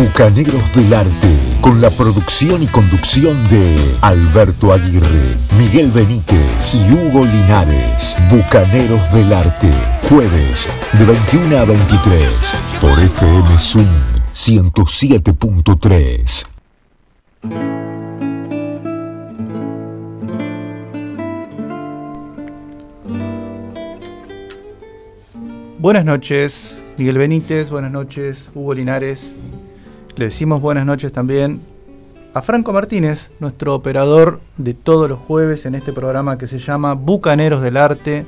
Bucaneros del Arte, con la producción y conducción de Alberto Aguirre, Miguel Benítez y Hugo Linares. Bucaneros del Arte, jueves de 21 a 23 por FM Zoom 107.3. Buenas noches, Miguel Benítez, buenas noches, Hugo Linares. Le decimos buenas noches también a Franco Martínez, nuestro operador de todos los jueves en este programa que se llama Bucaneros del Arte.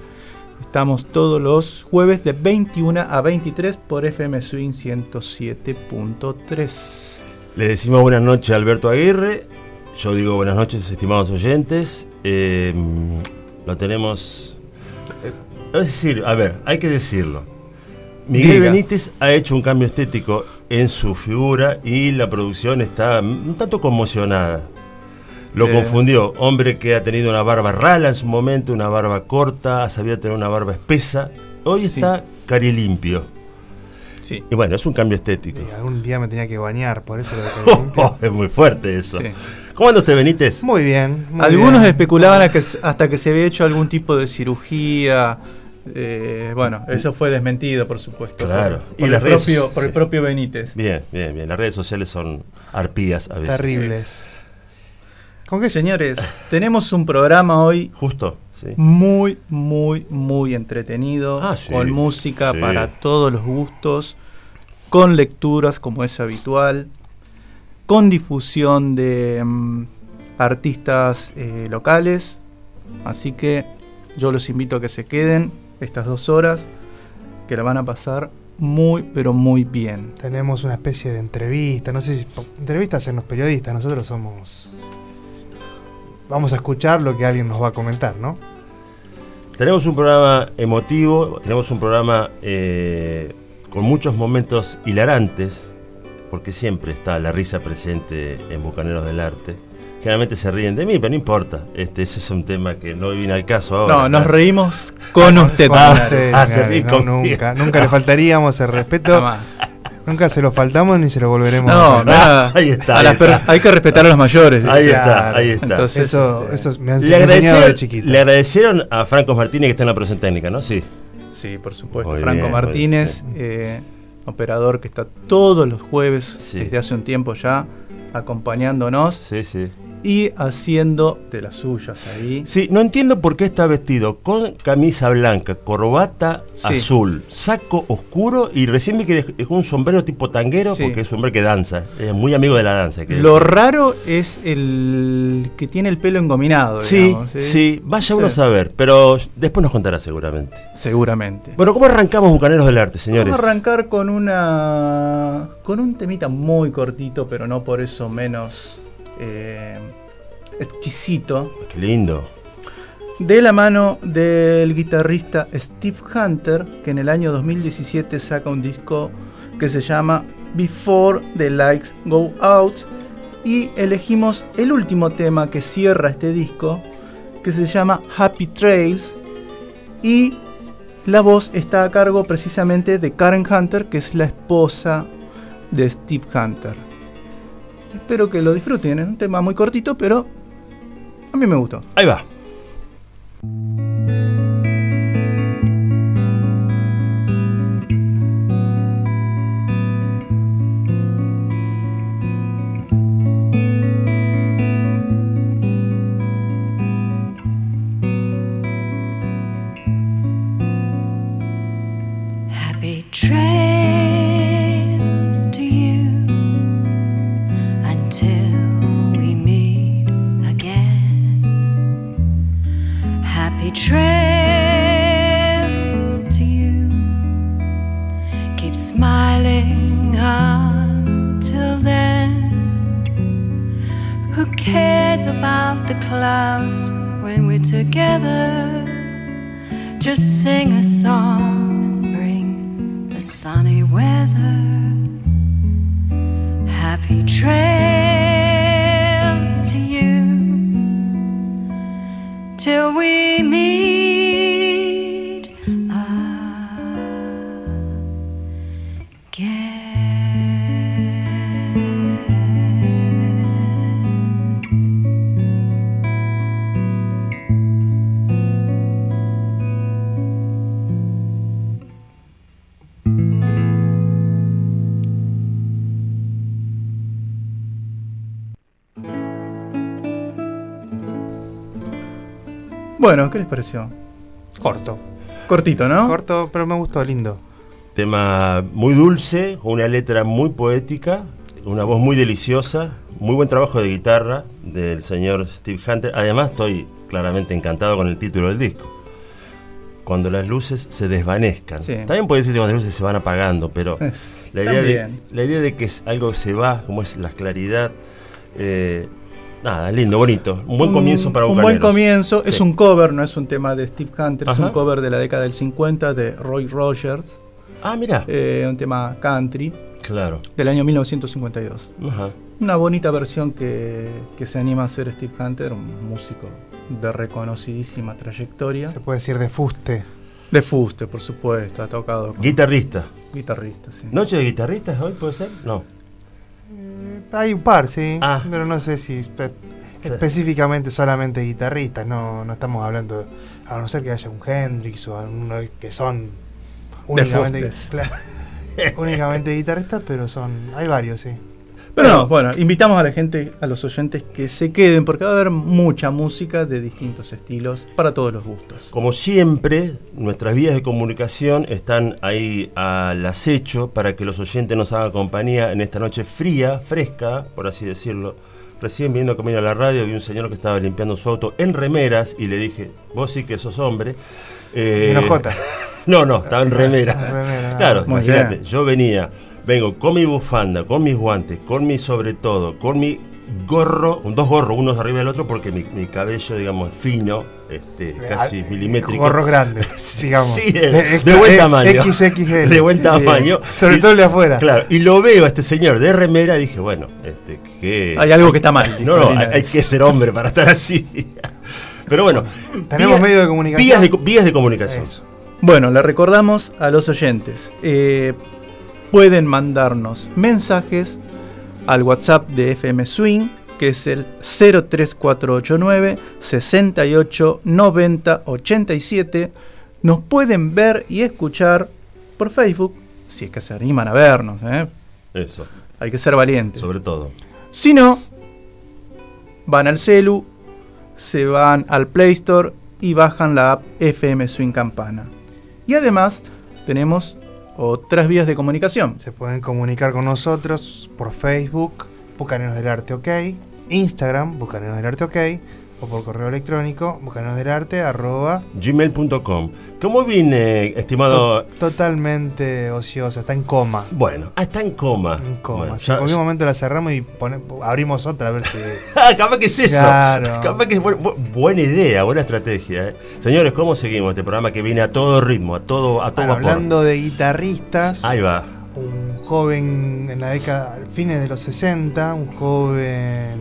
Estamos todos los jueves de 21 a 23 por FM Swing 107.3. Le decimos buenas noches a Alberto Aguirre. Yo digo buenas noches, estimados oyentes. Eh, lo tenemos. eh, Es decir, a ver, hay que decirlo. Miguel Diga. Benítez ha hecho un cambio estético en su figura y la producción está un tanto conmocionada. Lo Eh. confundió. Hombre que ha tenido una barba rala en su momento, una barba corta, sabía tener una barba espesa. Hoy Sí. está cari limpio. Sí. Y bueno, es un cambio estético. Y algún día me tenía que bañar, por eso lo dejé limpio. es muy fuerte eso. Sí. ¿Cómo anda usted, Benítez? Muy bien. muy Algunos bien. especulaban a que- hasta que se había hecho algún tipo de cirugía. Eh, bueno, eso fue desmentido, por supuesto. Claro. Por, Y por las el, redes- propio, por el propio Benítez. Bien, bien, bien. Las redes sociales son arpías a veces. Terribles. ¿Con qué Señores, tenemos un programa hoy Justo, sí. muy, muy, muy entretenido, Ah, sí. con música Sí. para todos los gustos, con lecturas como es habitual, con difusión de mm, artistas eh, locales, así que yo los invito a que se queden estas dos horas, que la van a pasar muy, pero muy bien. Tenemos una especie de entrevista, no sé si entrevistas en los periodistas, nosotros somos... Vamos a escuchar lo que alguien nos va a comentar, ¿no? Tenemos un programa emotivo, tenemos un programa eh, con muchos momentos hilarantes, porque siempre está la risa presente en Bucaneros del Arte. Generalmente se ríen de mí, pero no importa. Este, ese es un tema que no viene al caso ahora. No, nos Claro. reímos con usted. Ah, usted, ah, se Gary, ríe no, conmigo. nunca, nunca le faltaríamos el respeto. Jamás. Nunca se lo faltamos ni se lo volveremos No, a nada. Ahí está, A ahí está. hay que respetar a los mayores. Ahí está, ahí está. Entonces, Eso, este, eso me han le, enseñado de chiquito. le agradecieron a Franco Martínez que está en la producción técnica, ¿no? Sí. Sí, por supuesto. Muy Franco bien, Martínez, eh, operador que está todos los jueves Sí. desde hace un tiempo ya acompañándonos Sí, sí. Y haciendo de las suyas ahí. Sí, no entiendo por qué está vestido con camisa blanca, corbata Sí. azul, saco oscuro y recién vi que dejó un sombrero tipo tanguero Sí. porque es un hombre que danza, es muy amigo de la danza. Lo decir. raro es el que tiene el pelo engominado. Sí, digamos, sí, vaya uno a Sí. saber, pero después nos contará seguramente. Seguramente. Bueno, ¿cómo arrancamos Bucaneros del Arte, señores? Vamos a arrancar con una con un temita muy cortito, pero no por eso menos eh, exquisito. Qué lindo. De la mano del guitarrista Steve Hunter, que en el año 2017 saca un disco que se llama Before the Lights Go Out. Y elegimos el último tema que cierra este disco, que se llama Happy Trails. Y la voz está a cargo precisamente de Karen Hunter, que es la esposa de Steve Hunter. Espero que lo disfruten, es un tema muy cortito, pero a mí me gustó. Ahí va. Bueno, ¿qué les pareció? Corto. Cortito, ¿no? Corto, pero me gustó, lindo. Tema muy dulce, una letra muy poética, una voz muy deliciosa, muy buen trabajo de guitarra del señor Steve Hunter. Además, estoy claramente encantado con el título del disco. Cuando las luces se desvanezcan. Sí. También puede decir cuando las luces se van apagando, pero Es- la idea, de, también. la idea de que es algo que se va, como es la claridad. eh, nada, lindo, bonito. Un buen Un- comienzo para Un buen Bucaneros. comienzo. Es un cover, no es un tema de Steve Hunter, es un cover de la década del 50 de Roy Rogers, Ah, mira. eh, un tema country claro. del año 1952. Ajá. Una bonita versión que, que se anima a hacer Steve Hunter, un músico de reconocidísima trayectoria. Se puede decir de fuste. De fuste, por supuesto, ha tocado con Guitarrista. guitarristas. sí. ¿Noche de guitarristas hoy puede ser? No. Hay un par, sí. Ah. Pero no sé si espe- específicamente solamente guitarristas. No, no estamos hablando. A no ser que haya un Hendrix o alguno que son únicamente, únicamente guitarristas, pero son. Hay varios, sí. Pero no, bueno, invitamos a la gente, a los oyentes que se queden porque va a haber mucha música de distintos estilos para todos los gustos. Como siempre, nuestras vías de comunicación están ahí al acecho para que los oyentes nos hagan compañía en esta noche fría, fresca, por así decirlo. Recién viendo camino a la radio vi un señor que estaba limpiando su auto en remeras y le dije, vos sí que sos hombre. Eh. No, no, estaba en remera. Remera, claro, Muy imagínate, yo venía, vengo con mi bufanda, con mis guantes, con mi sobre todo, con mi gorro, con dos gorros, uno arriba del otro, porque mi, mi cabello, digamos, es fino, este, casi Ah, milimétrico. Gorros grandes, digamos. Sí, de, Eh, de buen eh, tamaño. XXL. De buen tamaño. Eh, sobre Y- todo el de afuera. Claro, y lo veo a este señor de remera y dije, bueno, este, que... Hay algo que está mal. No, no, hay, que ser hombre para estar así. Pero bueno, Tenemos medio de comunicación. Vías de, co- vías de comunicación. Eso. Bueno, le recordamos a los oyentes, eh, pueden mandarnos mensajes al WhatsApp de FM Swing, que es el 03489 68 90 87. Nos pueden ver y escuchar por Facebook, si es que se animan a vernos, ¿eh? Eso, hay que ser valientes. sobre todo. Si no, van al celu, se van al Play Store y bajan la app FM Swing Campana. Y además tenemos otras vías de comunicación. Se pueden comunicar con nosotros por Facebook, Bucaneros del Arte OK, Instagram, Bucaneros del Arte OK, o por correo electrónico, bucaneros del arte, arroba, gmail.com. ¿Cómo vine, estimado? to- totalmente ociosa, está en coma. Bueno, ah, está en coma. En coma. Bueno, Si ya- en cualquier momento la cerramos y pone- abrimos otra a ver si. Ah, capaz que es eso. Claro. Capaz que es bu- bu- buena idea, buena estrategia. ¿eh? Señores, ¿cómo seguimos este programa que viene a todo ritmo, a todo, a todo Bueno, vapor? hablando de guitarristas, Ahí va. un joven en la década, fines de los 60, un joven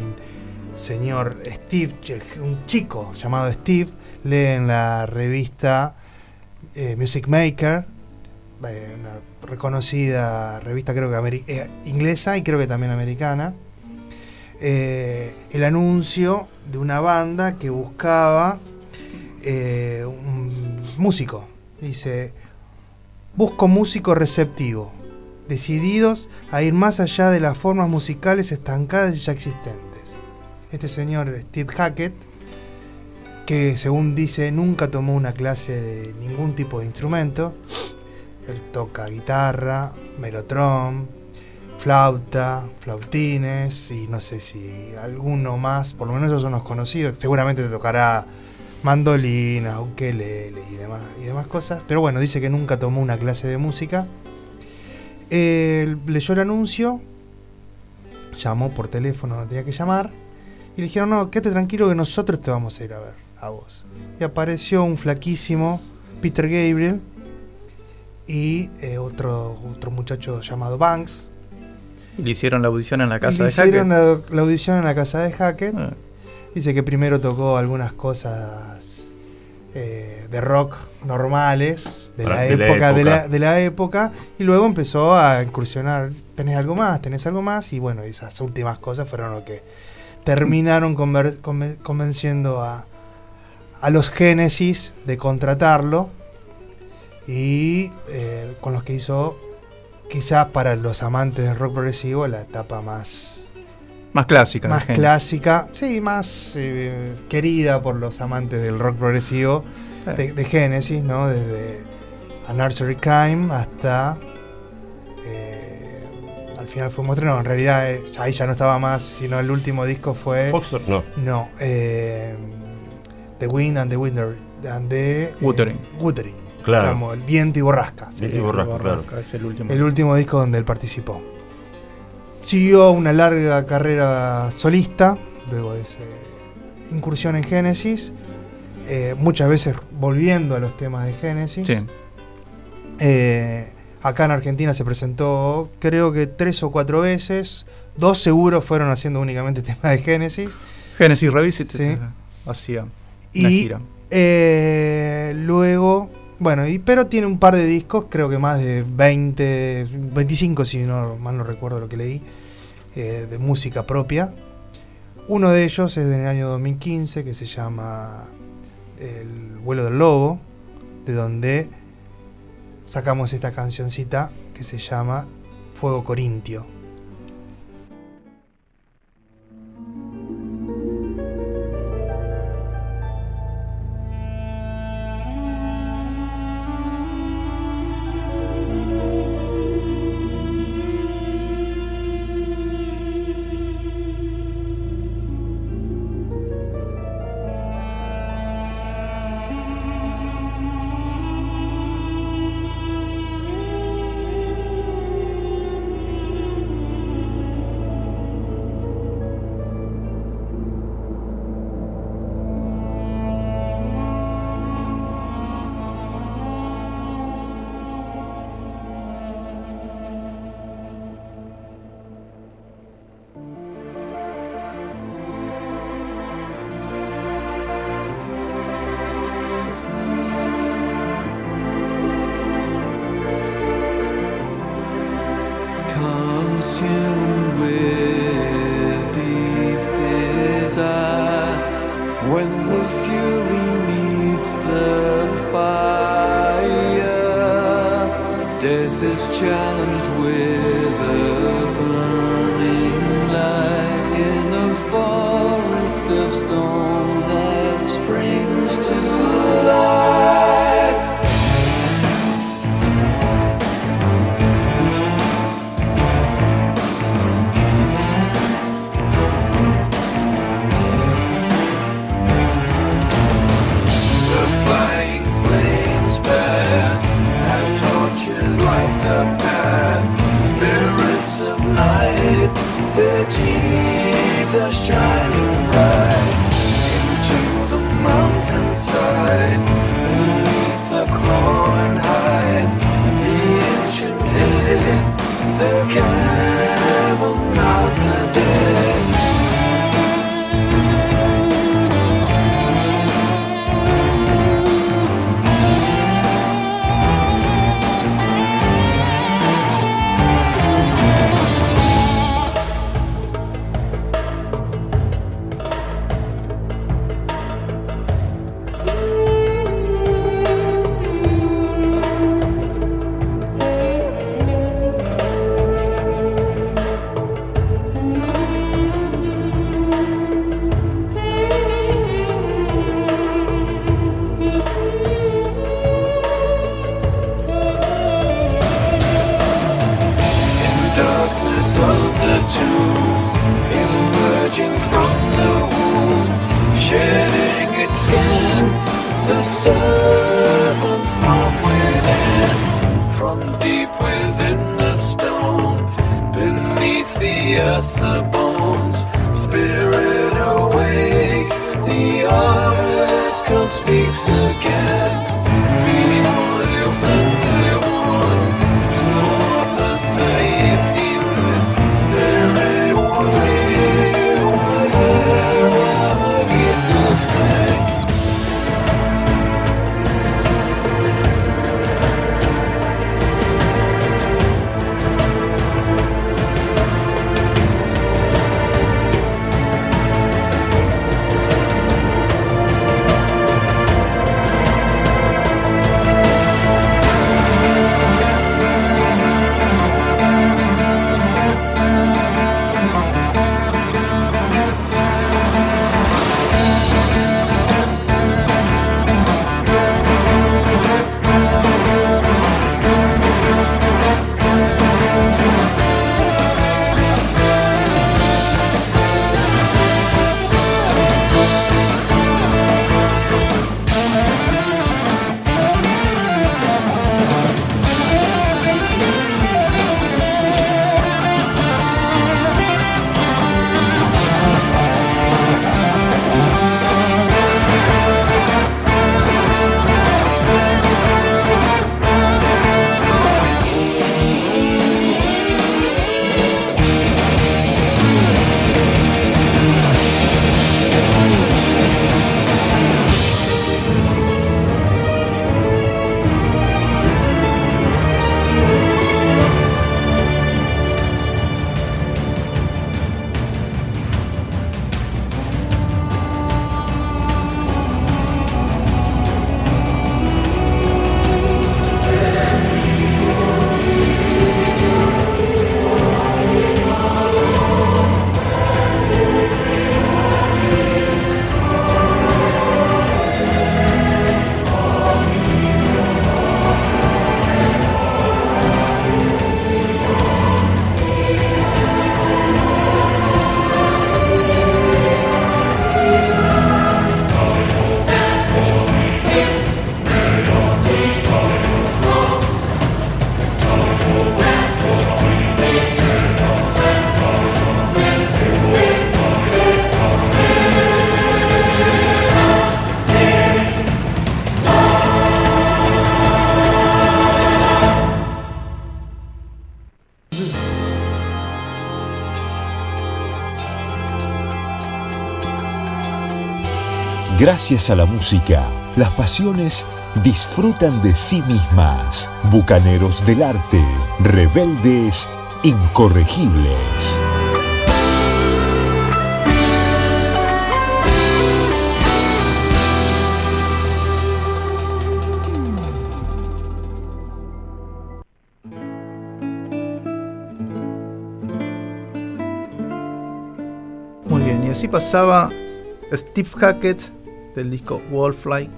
señor Steve, un chico llamado Steve, lee en la revista eh, Music Maker, eh, una reconocida revista creo que eh, inglesa y creo que también americana, el anuncio de una banda que buscaba un músico. Dice, busco músico receptivo, decididos a ir más allá de las formas musicales estancadas y ya existentes. Este señor Steve Hackett, que según dice nunca tomó una clase de ningún tipo de instrumento, él toca guitarra, melotron, flauta, flautines y no sé si alguno más, por lo menos esos son los conocidos, seguramente te tocará mandolina, ukelele y demás, cosas, pero bueno, dice que nunca tomó una clase de música. Él leyó el anuncio, llamó por teléfono, no tenía que llamar, y le dijeron, no, quédate tranquilo que nosotros te vamos a ir a ver, a vos. Y apareció un flaquísimo Peter Gabriel y eh, otro, otro muchacho llamado Banks. Y le hicieron la audición en la Y casa le de hicieron Hackett. la, la audición en la casa de Hackett. Ah, Dice que primero tocó algunas cosas eh, de rock normales de, la, de la época, de, la, época. de la época y luego empezó a incursionar. ¿Tenés algo más? ¿Tenés algo más? Y bueno, esas últimas cosas fueron lo que terminaron conver- conven- convenciendo a, a los Génesis de contratarlo y eh, con los que hizo quizás para los amantes del rock progresivo la etapa más Más clásica. de más clásica, sí, más eh, querida por los amantes del rock progresivo Sí. de, de Genesis, ¿no? Desde A Nursery Crime hasta. Al final fue Monstruo. No, en realidad eh, ahí ya no estaba más, sino el último disco fue. Foxtrot, no. No, eh, The Wind and the Winder. And the, eh, Wuthering. Wuthering. Claro. Como el viento y borrasca. Viento y borrasca, Borrasca, claro. Es el último. el último disco donde él participó. Siguió una larga carrera solista, luego de esa incursión en Genesis, eh, muchas veces volviendo a los temas de Genesis. Sí. Eh, acá en Argentina se presentó creo que tres o cuatro veces, dos seguros fueron haciendo únicamente temas de Genesis. Genesis Revisited Sí. eh, hacía una Y gira. eh, luego, bueno, y, pero tiene un par de discos, creo que más de 20, 25 si no mal no recuerdo lo que leí, eh, de música propia. Uno de ellos es del año 2015 que se llama El vuelo del lobo, de donde sacamos esta cancioncita que se llama Fuego Corintio. Gracias a la música, las pasiones disfrutan de sí mismas. Bucaneros del arte, rebeldes, incorregibles. Muy bien, y así pasaba Steve Hackett del disco Wallfly.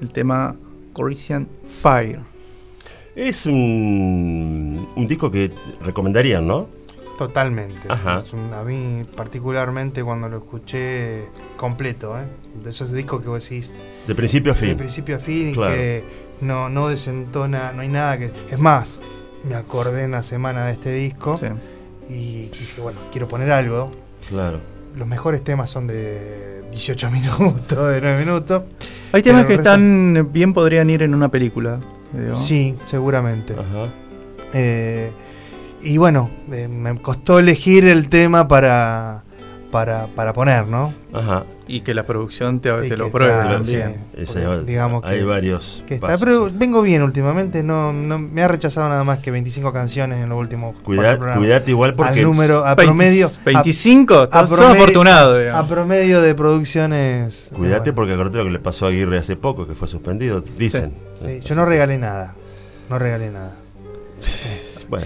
El tema Corinthian Fire. Es un, un disco que recomendarían, ¿no? Totalmente. Ajá. Es un- a mí particularmente cuando lo escuché completo, ¿eh? de esos discos que vos decís De principio a de fin. principio a fin y Claro. que no, no desentona, no hay nada que... Es más, me acordé en la semana de este disco Sí. y dije, bueno, quiero poner algo. Claro. Los mejores temas son de 18 minutos, de 9 minutos. Hay temas que resto- están bien podrían ir en una película. digo. Sí, seguramente. Ajá. Eh, y bueno, eh, me costó elegir el tema para, para, para poner, ¿no? Ajá. Y que la producción te, te lo pruebe está- también. sí, porque digamos hay que- varios. que está, pasos, pero sí. vengo bien últimamente, no, no me ha rechazado nada más que 25 canciones en los últimos programas. cuidate igual porque. Al número, a 20 promedio, a- 25, estás sos promedio- afortunado. a, promedio de producciones. Eh, bueno, porque acordate lo que le pasó a Aguirre hace poco, que fue suspendido. Dicen. sí, yo no regalé nada, no regalé nada. Bueno,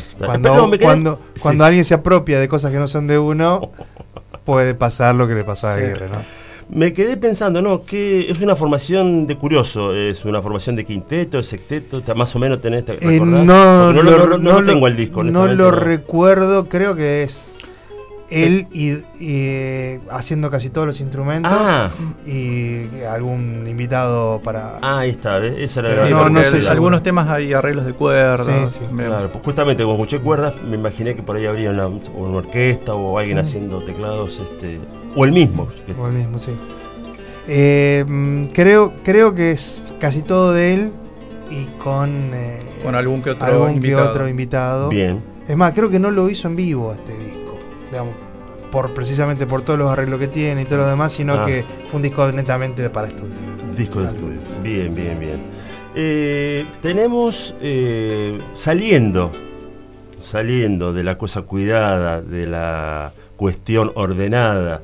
Cuando, sí. cuando alguien se apropia de cosas que no son de uno, puede pasar lo que le pasó a Sí. Aguirre, ¿no? Me quedé pensando, ¿no? Que es una formación de curioso, es una formación de quinteto, de sexteto, más o menos tenés. ¿te Eh, no, Porque no, lo- no- no no lo tengo el disco, No lo no. recuerdo, creo que es él y, y, eh, haciendo casi todos los instrumentos Ah, y algún invitado para... ah, ahí está, ¿ves? Esa era la no, no sé algunos temas hay arreglos de cuerdas. Sí, sí. me- Claro, pues justamente como escuché cuerdas, me imaginé que por ahí habría una, una orquesta o alguien Mm. haciendo teclados, este, o el mismo. O el mismo, sí. Eh, mm, creo, creo que es casi todo de él y con, eh, Con algún que otro algún que invitado. otro invitado. Bien, Es más, creo que no lo hizo en vivo este disco, digamos, por, precisamente por todos los arreglos que tiene y todo lo demás, sino Ah. que fue un disco netamente para estudio. disco de estudio. Bien, bien, bien. Eh, tenemos eh, saliendo, saliendo de la cosa cuidada, de la cuestión ordenada,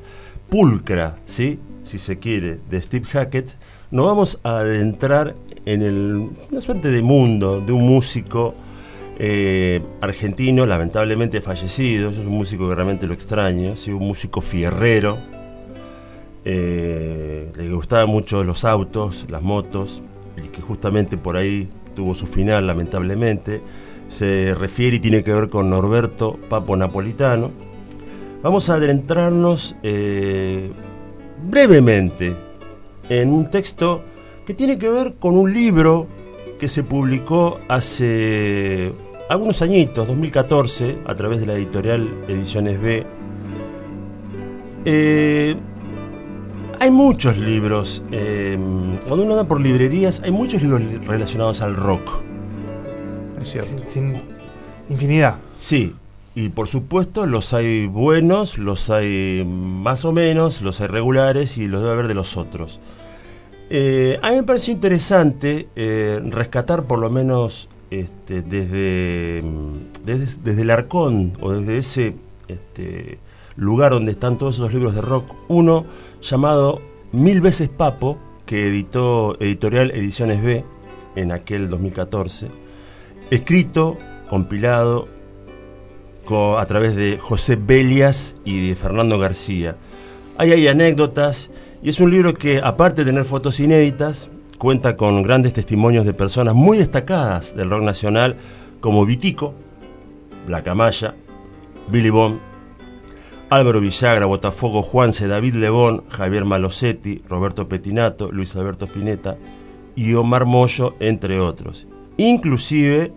pulcra, ¿sí? si se quiere, de Steve Hackett, nos vamos a adentrar en el- una suerte de mundo de un músico eh, argentino, lamentablemente fallecido. Soy un músico que realmente lo extraño, ¿sí? un músico fierrero, eh, le gustaban mucho los autos, las motos, y que justamente por ahí tuvo su final, lamentablemente. Se refiere y tiene que ver con Norberto Papo Napolitano. Vamos a adentrarnos eh, brevemente en un texto que tiene que ver con un libro que se publicó hace algunos añitos, 2014, a través de la editorial Ediciones B. Eh, hay muchos libros, eh, cuando uno anda por librerías, hay muchos libros li- relacionados al rock. Es cierto. Sin, sin infinidad. Sí, y por supuesto los hay buenos, los hay más o menos, los hay regulares y los debe haber de los otros. Eh, a mí me pareció interesante eh, rescatar por lo menos este, desde, mm, desde, desde el Arcón o desde ese este, lugar donde están todos esos libros de rock, uno llamado Mil veces Papo, que editó Editorial Ediciones B en aquel 2014, escrito, compilado co- a través de José Belias y de Fernando García. Ahí hay anécdotas y es un libro que, aparte de tener fotos inéditas, cuenta con grandes testimonios de personas muy destacadas del rock nacional, como Vitico, Blacamaya, Billy Bond, Álvaro Villagra, Botafogo, Juanse, David Lebón, Javier Malosetti, Roberto Petinato, Luis Alberto Spinetta y Omar Mollo, entre otros. Inclusive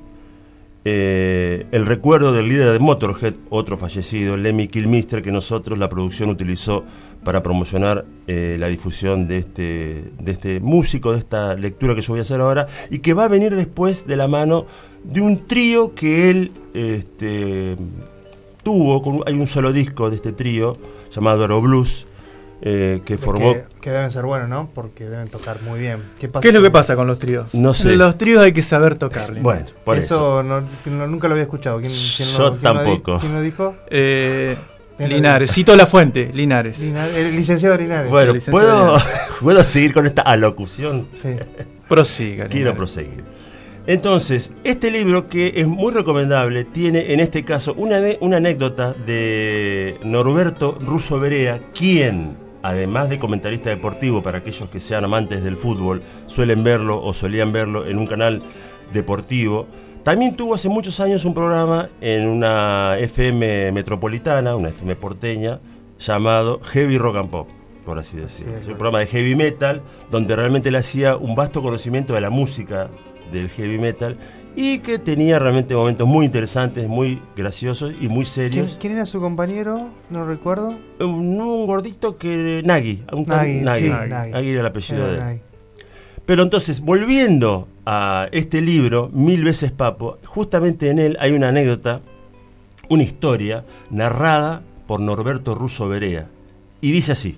eh, el recuerdo del líder de Motorhead, otro fallecido, Lemmy Kilmister, que nosotros la producción utilizó para promocionar eh, la difusión de este, de este músico, de esta lectura que yo voy a hacer ahora, y que va a venir después de la mano de un trío que él este, tuvo, con- hay un solo disco de este trío llamado Aero Blues, eh, que formó... Que, que deben ser buenos, ¿no? Porque deben tocar muy bien. ¿Qué, pasa ¿Qué es lo con- que pasa con los tríos? No sé. Los tríos hay que saber tocarle. Bueno, por eso. eso no- no- nunca lo había escuchado. ¿Quién, quién Yo lo, quién lo di- tampoco. ¿Quién lo dijo? Eh, Linares, cito la fuente, Linares. Linares- el licenciado Linares. Bueno, licenciado ¿puedo, ¿puedo seguir con esta alocución? Sí. Prosiga. Quiero proseguir. Entonces, este libro que es muy recomendable tiene en este caso una, una anécdota de Norberto Russo Berea, quien, además de comentarista deportivo, para aquellos que sean amantes del fútbol, suelen verlo o solían verlo en un canal deportivo, también tuvo hace muchos años un programa en una FM metropolitana, una FM porteña, llamado Heavy Rock and Pop, por así decirlo. Sí, es un programa de heavy metal donde realmente le hacía un vasto conocimiento de la música del heavy metal y que tenía realmente momentos muy interesantes, muy graciosos y muy ¿Quién, serios. quién era su compañero? No recuerdo. Un, un gordito que. Nagui. Un Nagui, Nagui. sí, Nagui. Nagui. Nagui era el apellido de él. Pero entonces, volviendo a este libro, Mil veces Papo, justamente en él hay una anécdota, una historia narrada por Norberto Russo Berea. Y dice así.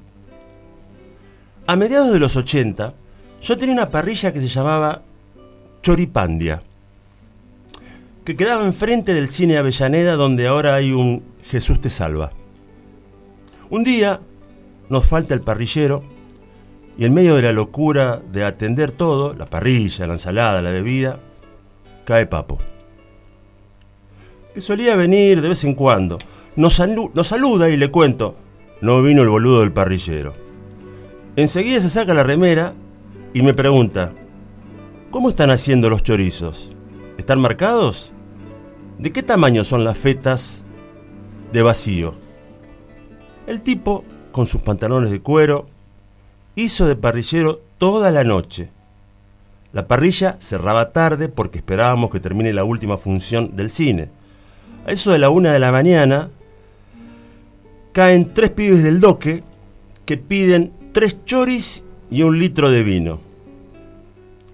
A mediados de los 80, yo tenía una parrilla que se llamaba Choripandia, que quedaba enfrente del cine Avellaneda donde ahora hay un Jesús te salva. Un día nos falta el parrillero y en medio de la locura de atender todo, la parrilla, la ensalada, la bebida, cae Papo. Que solía venir de vez en cuando. Nos, salu- nos saluda y le cuento, no vino el boludo del parrillero. Enseguida se saca la remera y me pregunta, ¿cómo están haciendo los chorizos? ¿Están marcados? ¿De qué tamaño son las fetas de vacío? El tipo, con sus pantalones de cuero, hizo de parrillero toda la noche. La parrilla cerraba tarde porque esperábamos que termine la última función del cine. A eso de la una de la mañana, caen tres pibes del doque que piden tres choris y un litro de vino.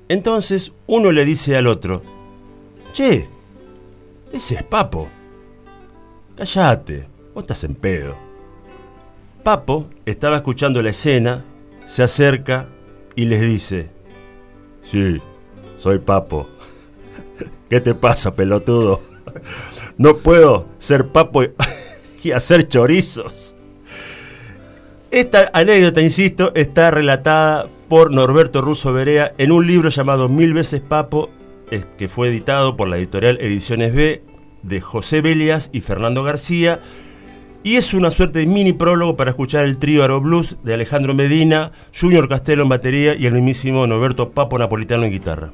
Entonces uno le dice al otro, Che, ese es Papo. Cállate, vos estás en pedo. Papo estaba escuchando la escena, se acerca y les dice, Sí, soy Papo. ¿Qué te pasa, pelotudo? No puedo ser Papo y- hacer chorizos. Esta anécdota, insisto, está relatada por Norberto Russo Berea en un libro llamado Mil veces Papo, que fue editado por la editorial Ediciones B de José Belias y Fernando García. Y es una suerte de mini prólogo para escuchar el trío Aro Blues de Alejandro Medina, Junior Castelo en batería y el mismísimo Norberto Papo Napolitano en guitarra.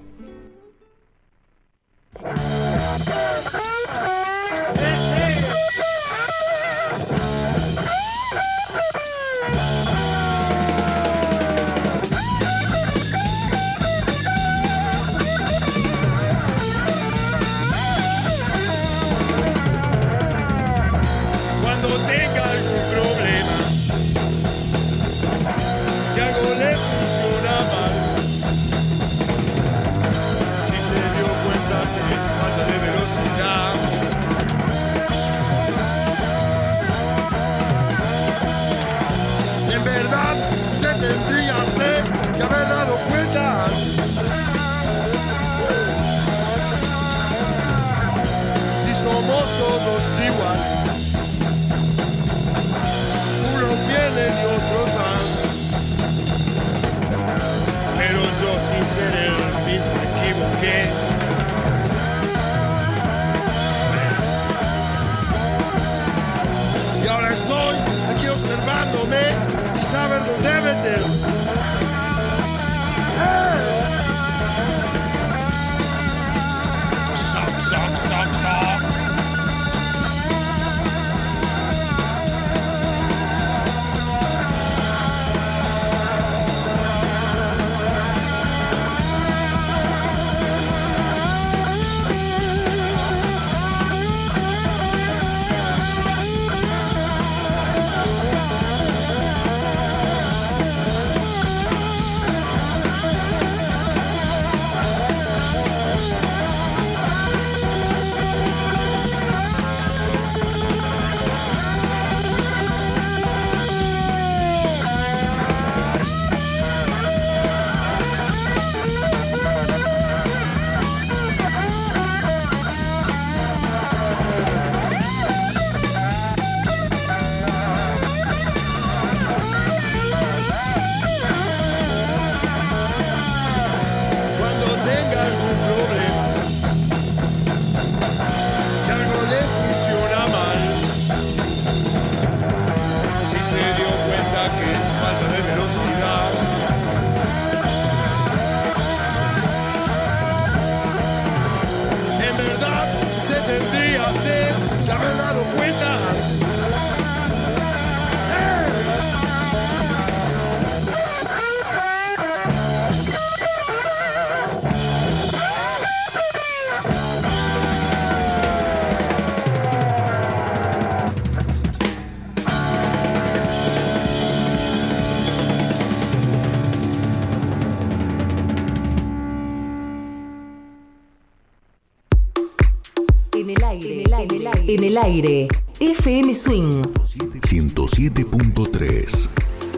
El aire. FM Swing. 107.3.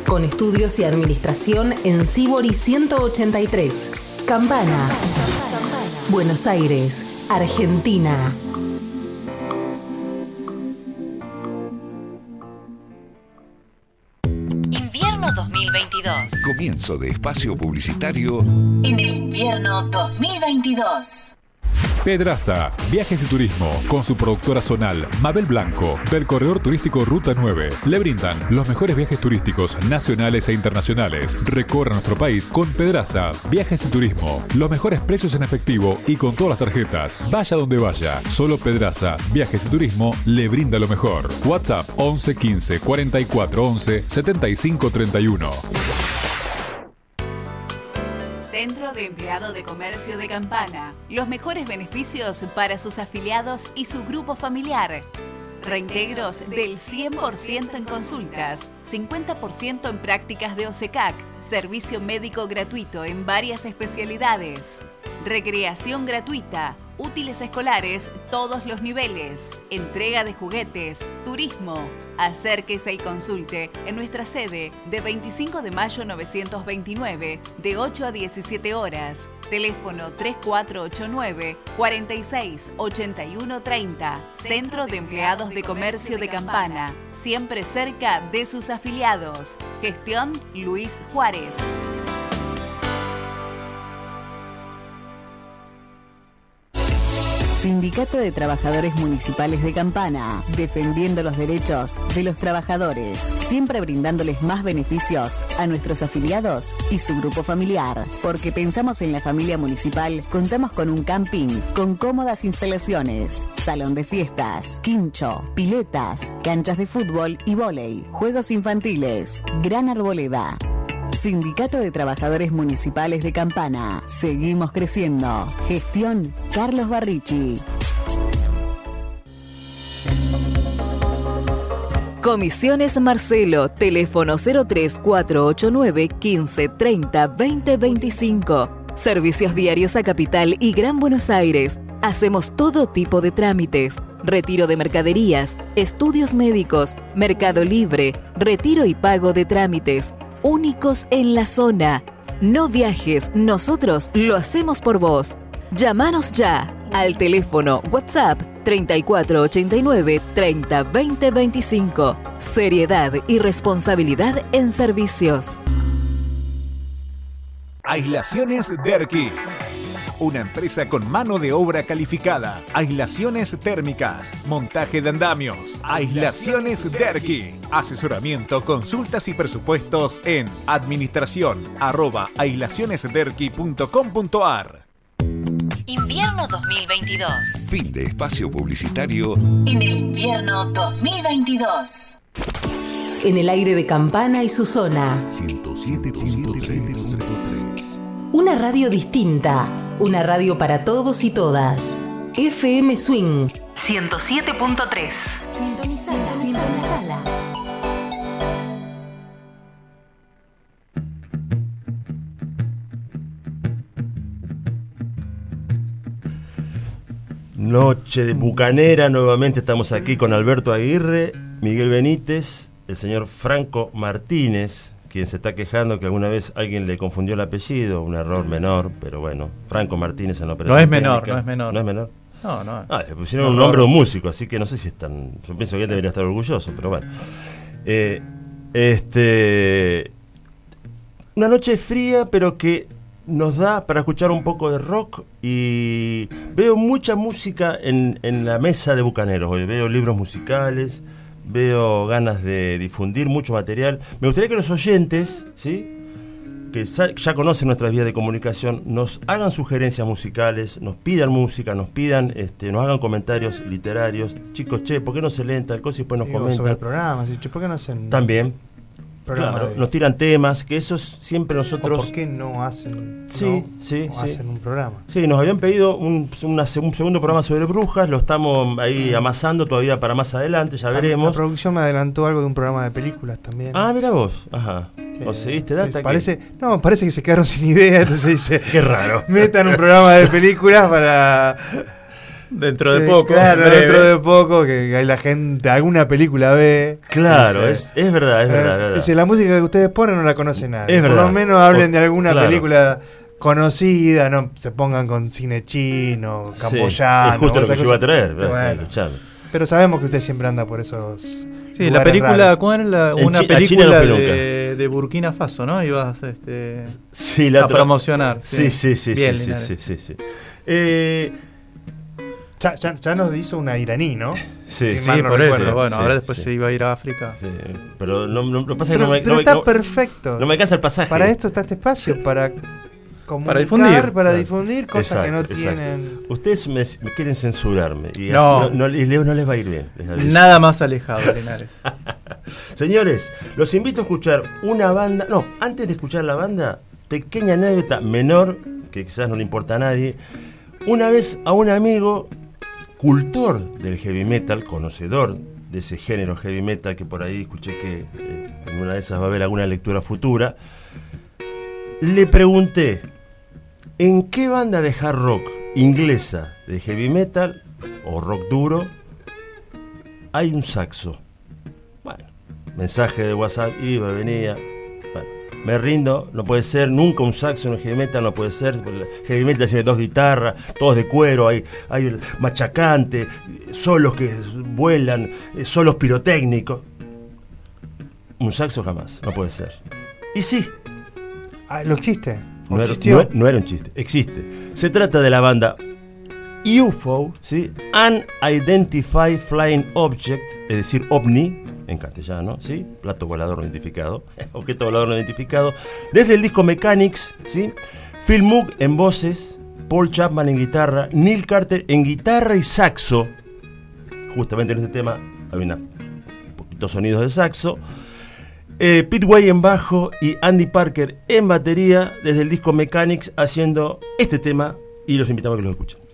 Con estudios y administración en Sibori 183. Campana. Buenos Aires, Argentina. Invierno 2022. Comienzo de espacio publicitario En el invierno 2022. Pedraza, Viajes y Turismo, con su productora zonal, Mabel Blanco, del Corredor Turístico Ruta 9. Le brindan los mejores viajes turísticos nacionales e internacionales. Recorra nuestro país con Pedraza, Viajes y Turismo. Los mejores precios en efectivo y con todas las tarjetas. Vaya donde vaya. Solo Pedraza, Viajes y Turismo le brinda lo mejor. WhatsApp 11 15 44 11 75 31. De Comercio de Campana. Los mejores beneficios para sus afiliados y su grupo familiar. Reintegros del 100% en consultas, 50% en prácticas de OSECAC, servicio médico gratuito en varias especialidades, recreación gratuita, útiles escolares todos los niveles, entrega de juguetes, turismo. Acérquese y consulte en nuestra sede de 25 de mayo 929 de 8 a 17 horas. Teléfono 3489 46 81 30. Centro de Empleados de Comercio de Campana. Siempre cerca de sus afiliados. Gestión Luis Juárez. Sindicato de Trabajadores Municipales de Campana, defendiendo los derechos de los trabajadores, siempre brindándoles más beneficios a nuestros afiliados y su grupo familiar. Porque pensamos en la familia municipal, contamos con un camping con cómodas instalaciones, salón de fiestas, quincho, piletas, canchas de fútbol y vóley, juegos infantiles, gran arboleda. Sindicato de Trabajadores Municipales de Campana. Seguimos creciendo. Gestión Carlos Barrichi. Comisiones Marcelo, teléfono 03489 1530 2025. Servicios diarios a Capital y Gran Buenos Aires. Hacemos todo tipo de trámites. Retiro de mercaderías, estudios médicos, mercado libre, retiro y pago de trámites. Únicos en la zona. No viajes, nosotros lo hacemos por vos. Llámanos ya al teléfono WhatsApp 3489 30 20 25. Seriedad y responsabilidad en servicios. Aislaciones Derqui. Una empresa con mano de obra calificada. Aislaciones térmicas. Montaje de andamios. Aislaciones Derqui. Asesoramiento, consultas y presupuestos en administración arroba aislacionesderqui.com.ar. Invierno 2022. Fin de espacio publicitario En el invierno 2022. En el aire de Campana y su zona. 107.3. Una radio distinta. Una radio para todos y todas. FM Swing 107.3. Sintonizala, sintonizala. Noche de Bucanera, nuevamente estamos aquí con Alberto Aguirre, Miguel Benítez, el señor Franco Martínez, quien se está quejando que alguna vez alguien le confundió el apellido, un error menor, pero bueno, Franco Martínez en la operación No es menor, técnica. no es menor. No es menor. No, no. Ah, le pusieron No, un no, nombre de no. un músico, así que no sé si están. Yo pienso que él debería estar orgulloso, pero bueno. Eh, este. Una noche fría, pero que nos da para escuchar un poco de rock y veo mucha música en, en la mesa de Bucaneros. Hoy veo libros musicales, veo ganas de difundir mucho material. Me gustaría que los oyentes, ¿sí? que ya conocen nuestras vías de comunicación, nos hagan sugerencias musicales, nos pidan música, nos pidan, este, nos hagan comentarios literarios. Chicos, che, ¿por qué no se leen tal cosa y después nos Digo, sobre comentan? Che, ¿por qué no hacen También. Programa Claro, de- nos tiran temas, que eso es siempre o nosotros... ¿Por qué no hacen, Sí, no? sí, sí. hacen un programa? Sí, nos habían pedido un, una seg- un segundo programa sobre brujas, lo estamos ahí amasando todavía para más adelante, ya La- La veremos. producción me adelantó algo de un programa de películas también. Ah, mira vos, ajá. ¿O seguiste data? que- no, parece que se quedaron sin idea, entonces dice, Qué raro. metan un programa de películas para... Dentro de Eh, poco. Claro, breve. dentro de poco, que ahí la gente, alguna película ve. Claro, Dice, es, es verdad, es verdad, eh, es verdad. Dice, la música que ustedes ponen no la conoce nadie. Es Por lo menos hablen O- de alguna claro. película conocida, no se pongan con cine chino, Sí, camboyano. es justo lo que yo iba a traer. Bueno, pero sabemos que usted siempre anda por esos. Sí, la película, ¿cuál es la- una película de, de Burkina Faso, ¿no? Ibas este, Sí, la a promocionar. Sí, sí, sí, Bien, sí, sí, Linares. sí, sí, sí. Eh, Ya, ya- ya nos hizo una iraní, ¿no? Sí, Sí, no por recuerdo. eso. Bueno, sí, ahora después sí. se iba a ir a África. sí, pero no, no, lo pasa es que Pero, no me, pero no está no- perfecto. no me alcanza el pasaje. Para esto está este espacio, para comunicar, para difundir. difundir, cosas que no Exacto, tienen. Ustedes me, me quieren censurarme y No. así no, no- y Leo no les va a ir bien. Nada más alejado, Linares. Señores, los invito a escuchar una banda. No, antes de escuchar la banda, pequeña anécdota menor, que quizás no le importa a nadie. Una vez a un amigo, cultor del heavy metal, conocedor de ese género heavy metal, que por ahí escuché que eh, en una de esas va a haber alguna lectura futura, le pregunté, ¿en qué banda de hard rock inglesa de heavy metal o rock duro hay un saxo? Bueno, mensaje de WhatsApp, iba, venía. Me rindo, no puede ser, nunca un saxo en heavy metal, no puede ser. Heavy metal tiene dos guitarras, todos de cuero, hay, hay machacante, solos que vuelan, eh, solos pirotécnicos. Un saxo jamás, no puede ser. Y sí, Ah, ¿Lo existe? ¿O no era, no- no era un chiste, existe. Se trata de la banda UFO, ¿sí? Unidentified Flying Object, es decir, OVNI, en castellano, ¿sí? Plato volador identificado, objeto volador identificado, desde el disco Mechanics, ¿sí? Phil Moog en voces, Paul Chapman en guitarra, Neil Carter en guitarra y saxo, justamente en este tema hay unos poquitos sonidos de saxo, eh, Pete Way en bajo y Andy Parker en batería desde el disco Mechanics haciendo este tema y los invitamos a que lo escuchen.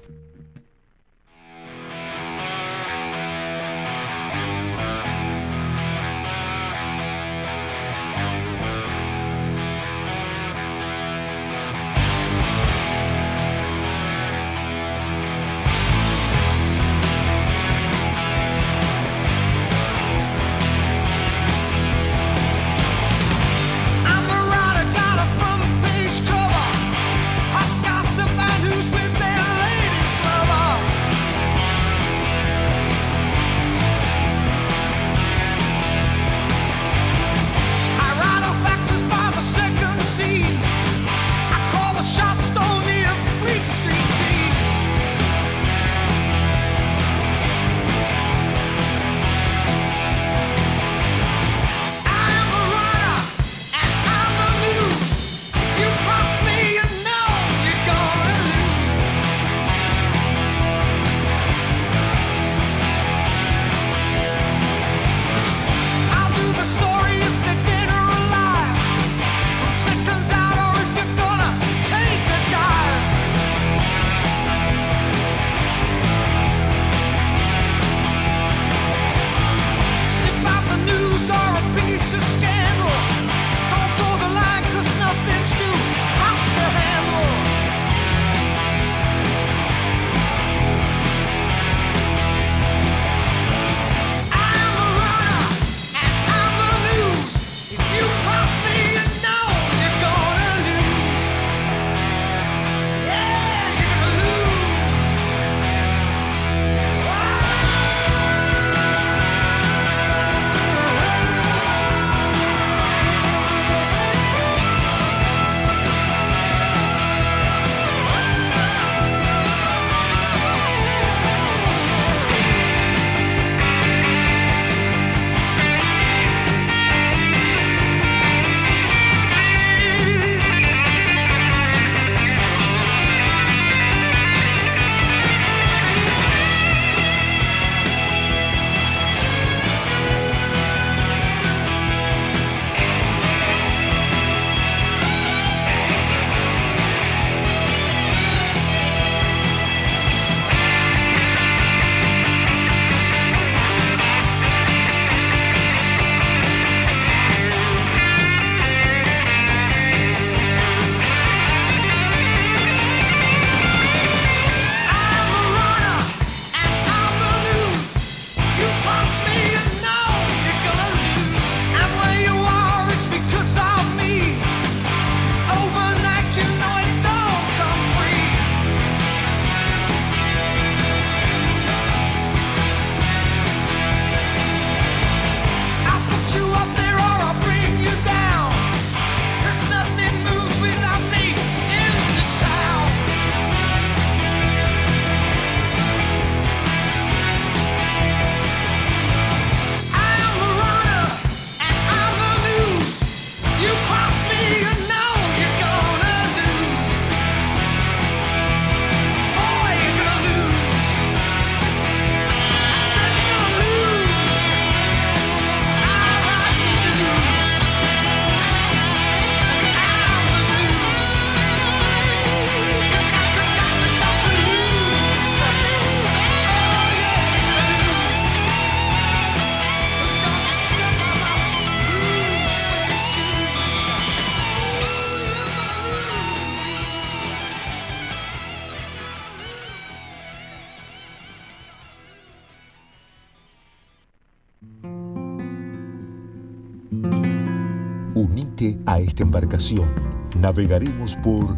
Navegaremos por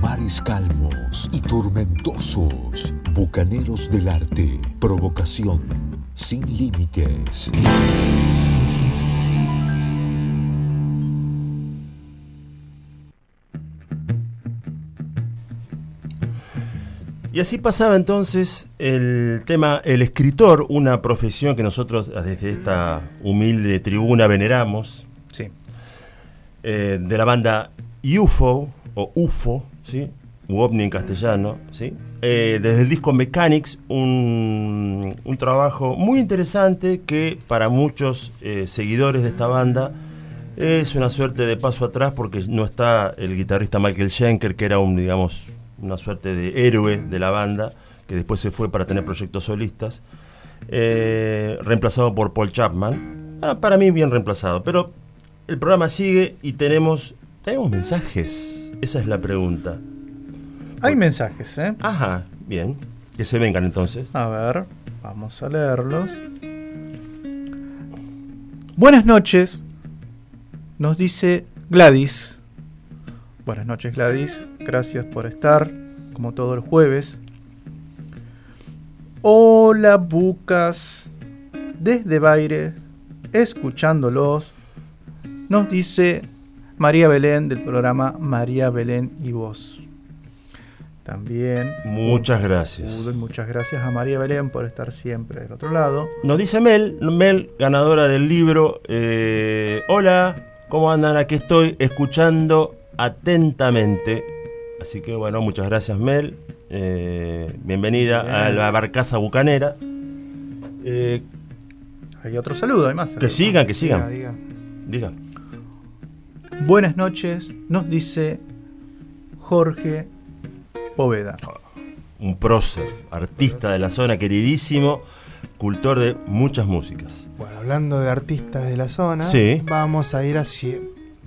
mares calmos y tormentosos. Bucaneros del arte. Provocación sin límites. Y así pasaba entonces el tema, el escritor, una profesión que nosotros desde esta humilde tribuna veneramos. Sí. Eh, de la banda UFO, o UFO, ¿sí? U OVNI en castellano, ¿sí? Eh, desde el disco Mechanics, un, un, trabajo muy interesante que para muchos eh, seguidores de esta banda es una suerte de paso atrás porque no está el guitarrista Michael Schenker, que era un, digamos, una suerte de héroe de la banda, que después se fue para tener proyectos solistas, eh, reemplazado por Paul Chapman. Para, para, mí bien reemplazado, pero el programa sigue y tenemos, tenemos mensajes. Esa es la pregunta. Hay mensajes, ¿eh? Ajá, bien. Que se vengan entonces. A ver, vamos a leerlos. Buenas noches, nos dice Gladys. Buenas noches Gladys, gracias por estar, como todos los jueves. Hola Bucas, desde Baire, escuchándolos, nos dice María Belén del programa María Belén y Vos. También. Muchas gracias. Muchas gracias a María Belén por estar siempre del otro lado. Nos dice Mel, Mel, ganadora del libro. Eh, hola, ¿cómo andan? Aquí estoy escuchando atentamente. Así que bueno, muchas gracias Mel. Eh, bienvenida Bien. a la barcaza bucanera. Eh, hay otro saludo, hay más. Que sigan, que sigan. Diga, diga. diga. Buenas noches, nos dice Jorge Poveda. Un prócer, artista de la zona, queridísimo, cultor de muchas músicas. Bueno, hablando de artistas de la zona, sí. vamos a ir hacia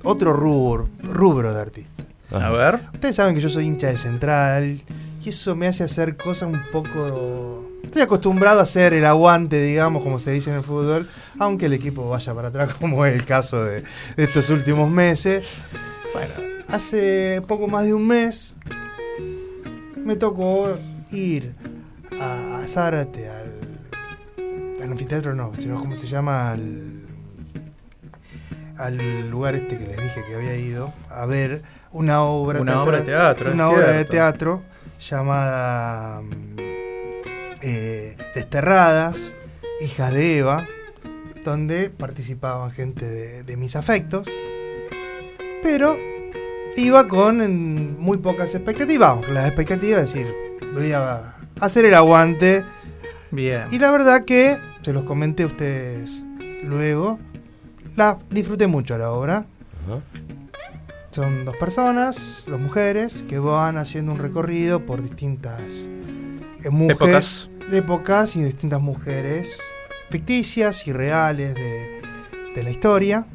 otro rubro, rubro de artista. A ver. Ustedes saben que yo soy hincha de Central y eso me hace hacer cosas un poco... Estoy acostumbrado a hacer el aguante, digamos, como se dice en el fútbol, aunque el equipo vaya para atrás, como es el caso de, de estos últimos meses. Bueno, hace poco más de un mes me tocó ir a, a Zárate, al, al, anfiteatro, no, sino como se llama, al, al, lugar este que les dije que había ido, a ver una obra, una obra de teatro, una obra de teatro llamada eh, Desterradas, Hijas de Eva, donde participaban gente de, de mis afectos, pero iba con muy pocas expectativas. Las expectativas es decir, voy a hacer el aguante. Bien. Y la verdad que, se los comenté a ustedes luego, la disfruté mucho la obra. Son dos personas, dos mujeres, que van haciendo un recorrido por distintas eh, mujeres, épocas. Épocas y distintas mujeres ficticias y reales de, de la historia.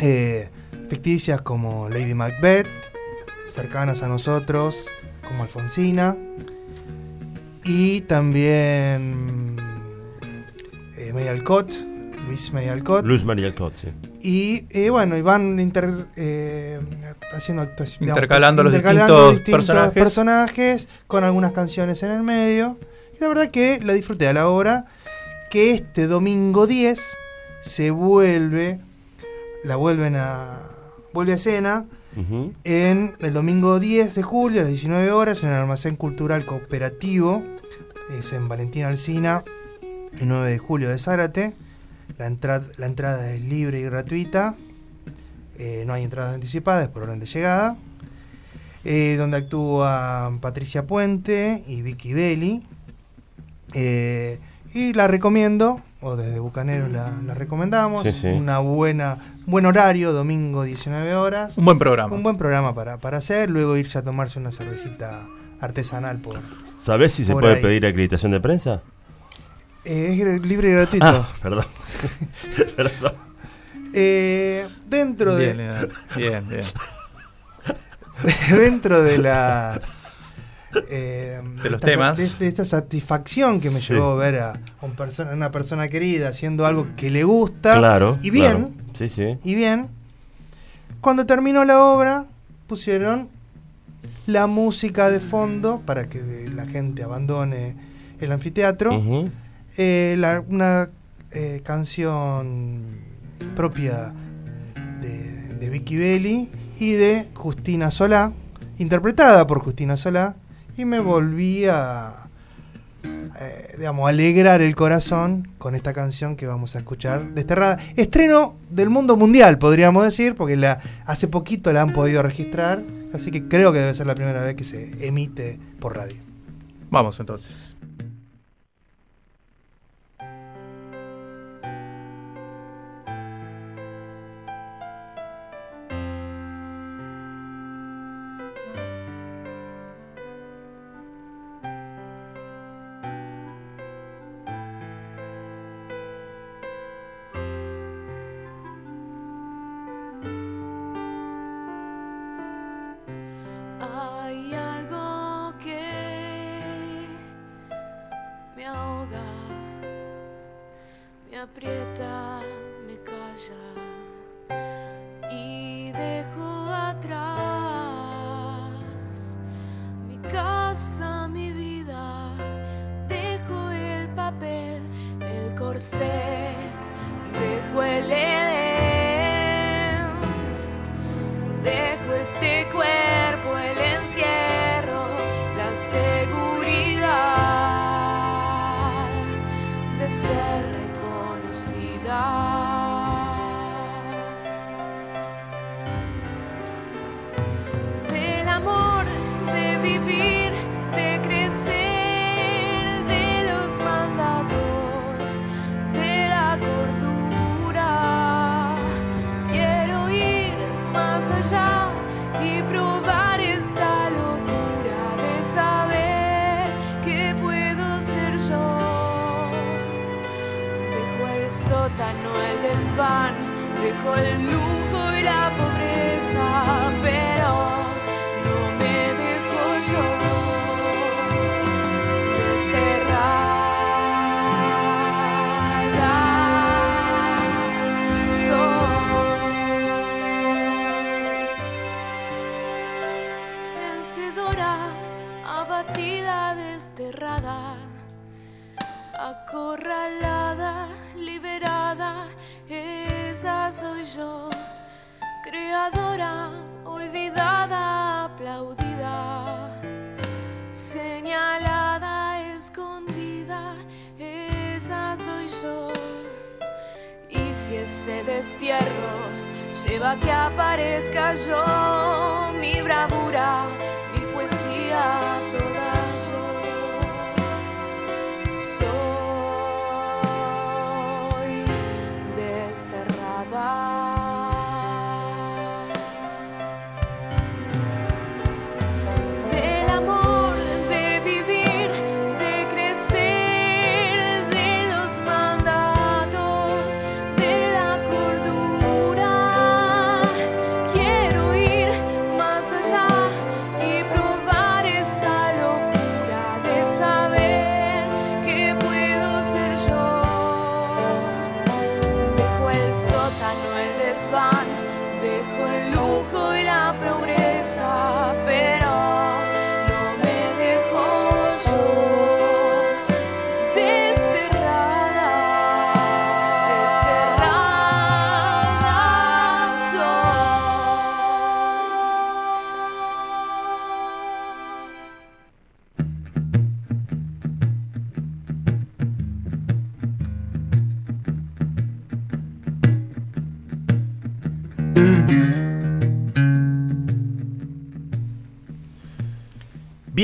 Eh, ficticias como Lady Macbeth, cercanas a nosotros como Alfonsina, y también eh, Mayalcott, Luis Mayalcott. Luis Mayalcott, sí. Y eh, bueno, y van inter, eh, haciendo actuaciones. Intercalando, digamos, los intercalando distintos, distintos personajes. personajes con algunas canciones en el medio. Y la verdad que la disfruté a la hora que este domingo 10 se vuelve, la vuelven a, vuelve a escena uh -huh. en el domingo 10 de julio a las 19 horas en el Almacén Cultural Cooperativo, es en Valentín Alcina, el 9 de julio de Zárate. La, entra la entrada es libre y gratuita, eh, no hay entradas anticipadas, es por orden de llegada. Eh, donde actúa Patricia Puente y Vicky Belli. Eh, y la recomiendo, o desde Bucaneros la, la recomendamos. Sí, sí. Una buena, buen horario, domingo 19 horas. Un buen programa. Un buen programa para, para hacer, luego irse a tomarse una cervecita artesanal por. ¿Sabés si se puede ahí. pedir acreditación de prensa? Eh, es libre y gratuito. Ah, perdón. perdón. Eh, dentro bien, de. Bien, bien. dentro de la. Eh, De los esta- temas. De, de esta satisfacción que me Sí. llevó ver a un persona, una persona querida haciendo algo que le gusta. Claro. Y bien, claro. Sí, sí. y bien. Cuando terminó la obra, pusieron la música de fondo para que la gente abandone el anfiteatro. Eh, la- una eh, canción propia de, de Vicky Belli y de Justina Solá, interpretada por Justina Solá, y me volví a, eh, digamos, alegrar el corazón con esta canción que vamos a escuchar, Desterrada. Estreno del mundo mundial, podríamos decir, porque la, hace poquito la han podido registrar, así que creo que debe ser la primera vez que se emite por radio. Vamos entonces.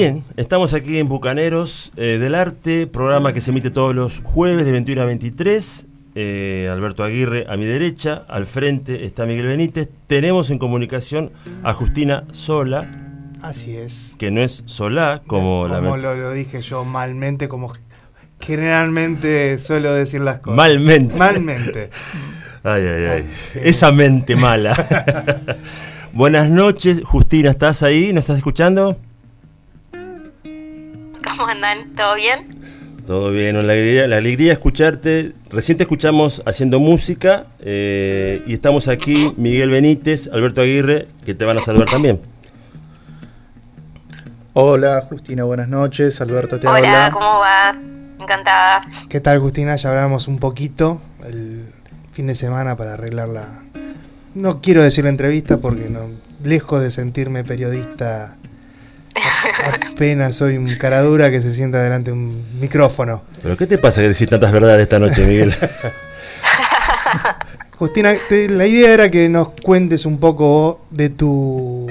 Bien, estamos aquí en Bucaneros eh, del Arte, programa que se emite todos los jueves de 21 a 23. Eh, Alberto Aguirre a mi derecha, al frente está Miguel Benítez. Tenemos en comunicación a Justina Sola, Así es. que no es Solá, como, la Como lo, lo dije yo malmente, como generalmente suelo decir las cosas. Malmente. Malmente. Ay, ay, ay. Esa mente mala. Buenas noches, Justina, ¿estás ahí? ¿Nos estás escuchando? ¿Cómo andan? ¿Todo bien? Todo bien, la alegría, la alegría de escucharte. Recién te escuchamos haciendo música eh, y estamos aquí Miguel Benítez, Alberto Aguirre, que te van a saludar también. Hola, Justina, buenas noches. Alberto te Hola, habla. ¿cómo va? Encantada. ¿Qué tal, Justina? Ya hablamos un poquito el fin de semana para arreglar la. No quiero decir la entrevista porque no, lejos de sentirme periodista, apenas soy un cara dura que se sienta delante de un micrófono. ¿Pero qué te pasa que decís tantas verdades esta noche, Miguel? Justina, te- la idea era que nos cuentes un poco de tu,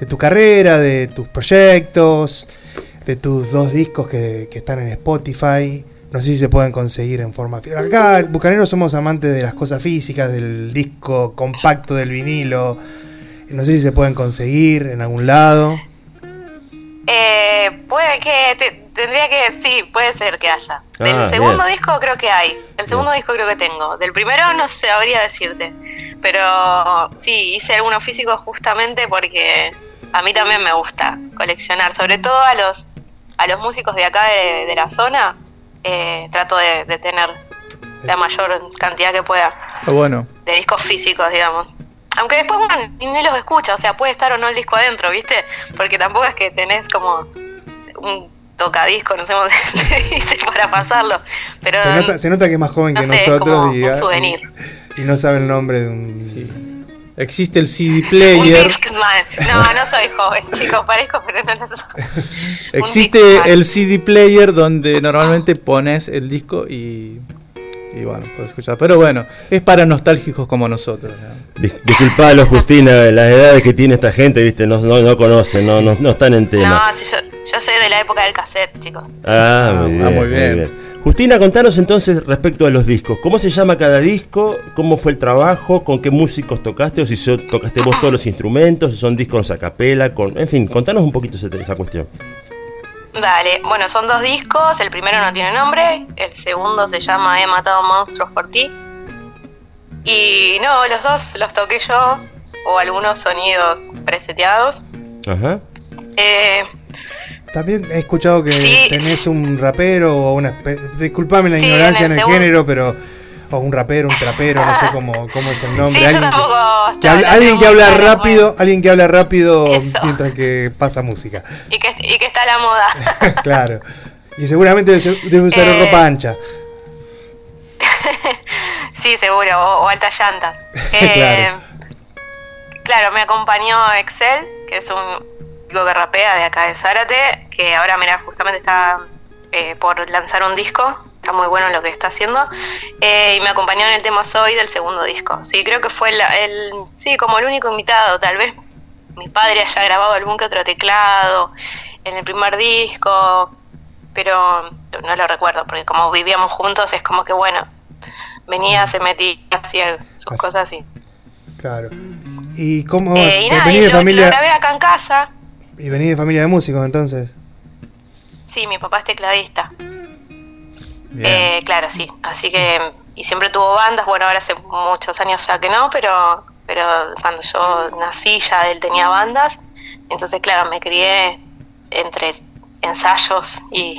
de tu carrera, de tus proyectos, de tus dos discos que, que están en Spotify. No sé si se pueden conseguir en forma física. Acá, Bucaneros, somos amantes de las cosas físicas, del disco compacto, del vinilo. No sé si se pueden conseguir en algún lado. Eh, puede que, te- tendría que, sí, puede ser que haya. Del Ah, segundo bien. disco creo que hay. El segundo disco creo que tengo. Del primero no sabría decirte. Pero sí, hice algunos físicos justamente porque a mí también me gusta coleccionar. Sobre todo a los, a los músicos de acá de, de la zona. eh, trato de, de tener la mayor cantidad que pueda Ah, bueno, de discos físicos, digamos. Aunque después, bueno, ni ni los escucha, o sea, puede estar o no el disco adentro, ¿viste? Porque tampoco es que tenés como un tocadisco, no sé cómo se dice, para pasarlo. Pero Se nota, se nota que es más joven no que sé, nosotros y, y no sabe el nombre de un. existe el CD un player. Discman. No, no soy joven, chicos, parezco, pero no lo soy. Existe el CD player donde normalmente pones el disco y, y bueno, puedes escuchar. Pero bueno, es para nostálgicos como nosotros. ¿no? Dis- Disculpalo, Justina, las edades que tiene esta gente, viste, no, no, no conocen, no, no, no están en tema. No, si yo, yo soy de la época del cassette, chicos. Ah, muy bien, muy muy bien. bien. Justina, contanos entonces respecto a los discos. ¿Cómo se llama cada disco? ¿Cómo fue el trabajo? ¿Con qué músicos tocaste? ¿O si tocaste vos todos los instrumentos? ¿Si son discos a capela? Con... En fin, contanos un poquito ese- esa cuestión. Dale, bueno, son dos discos, el primero no tiene nombre, el segundo se llama He matado monstruos por ti. Y no, los dos los toqué yo, o algunos sonidos preseteados. Ajá. Eh, También he escuchado que Sí. tenés un rapero o una. Disculpame la Sí, ignorancia en en el el, segundo- género, pero. O un rapero, un trapero, no sé cómo, cómo es el nombre. Sí, alguien, que, habla, alguien que rápido, alguien que habla rápido mientras que pasa música. y, que, y que está a la moda. claro. Y seguramente debe, usar Eh. ropa ancha. sí, seguro, o, o altas llantas. Eh, Claro. claro, me acompañó Excel, que es un chico que rapea de acá de Zárate, que ahora, mira, justamente está eh, por lanzar un disco. Está muy bueno lo que está haciendo. Eh, y me acompañó en el tema Soy del segundo disco. Sí, creo que fue la- el, sí, como el único invitado. Tal vez mi padre haya grabado algún que otro teclado en el primer disco, pero no lo recuerdo, porque como vivíamos juntos es como que, bueno, venía, se metía, hacía sus cosas así. Claro. ¿Y cómo? Eh, y nada, venís y de lo, lo familia, grabé acá en casa. y venís de familia de músicos entonces. Sí, mi papá es tecladista. Eh, claro, sí. Así que, y siempre tuvo bandas, bueno, ahora hace muchos años ya que no, pero, pero cuando yo nací ya él tenía bandas. Entonces, claro, me crié entre ensayos y,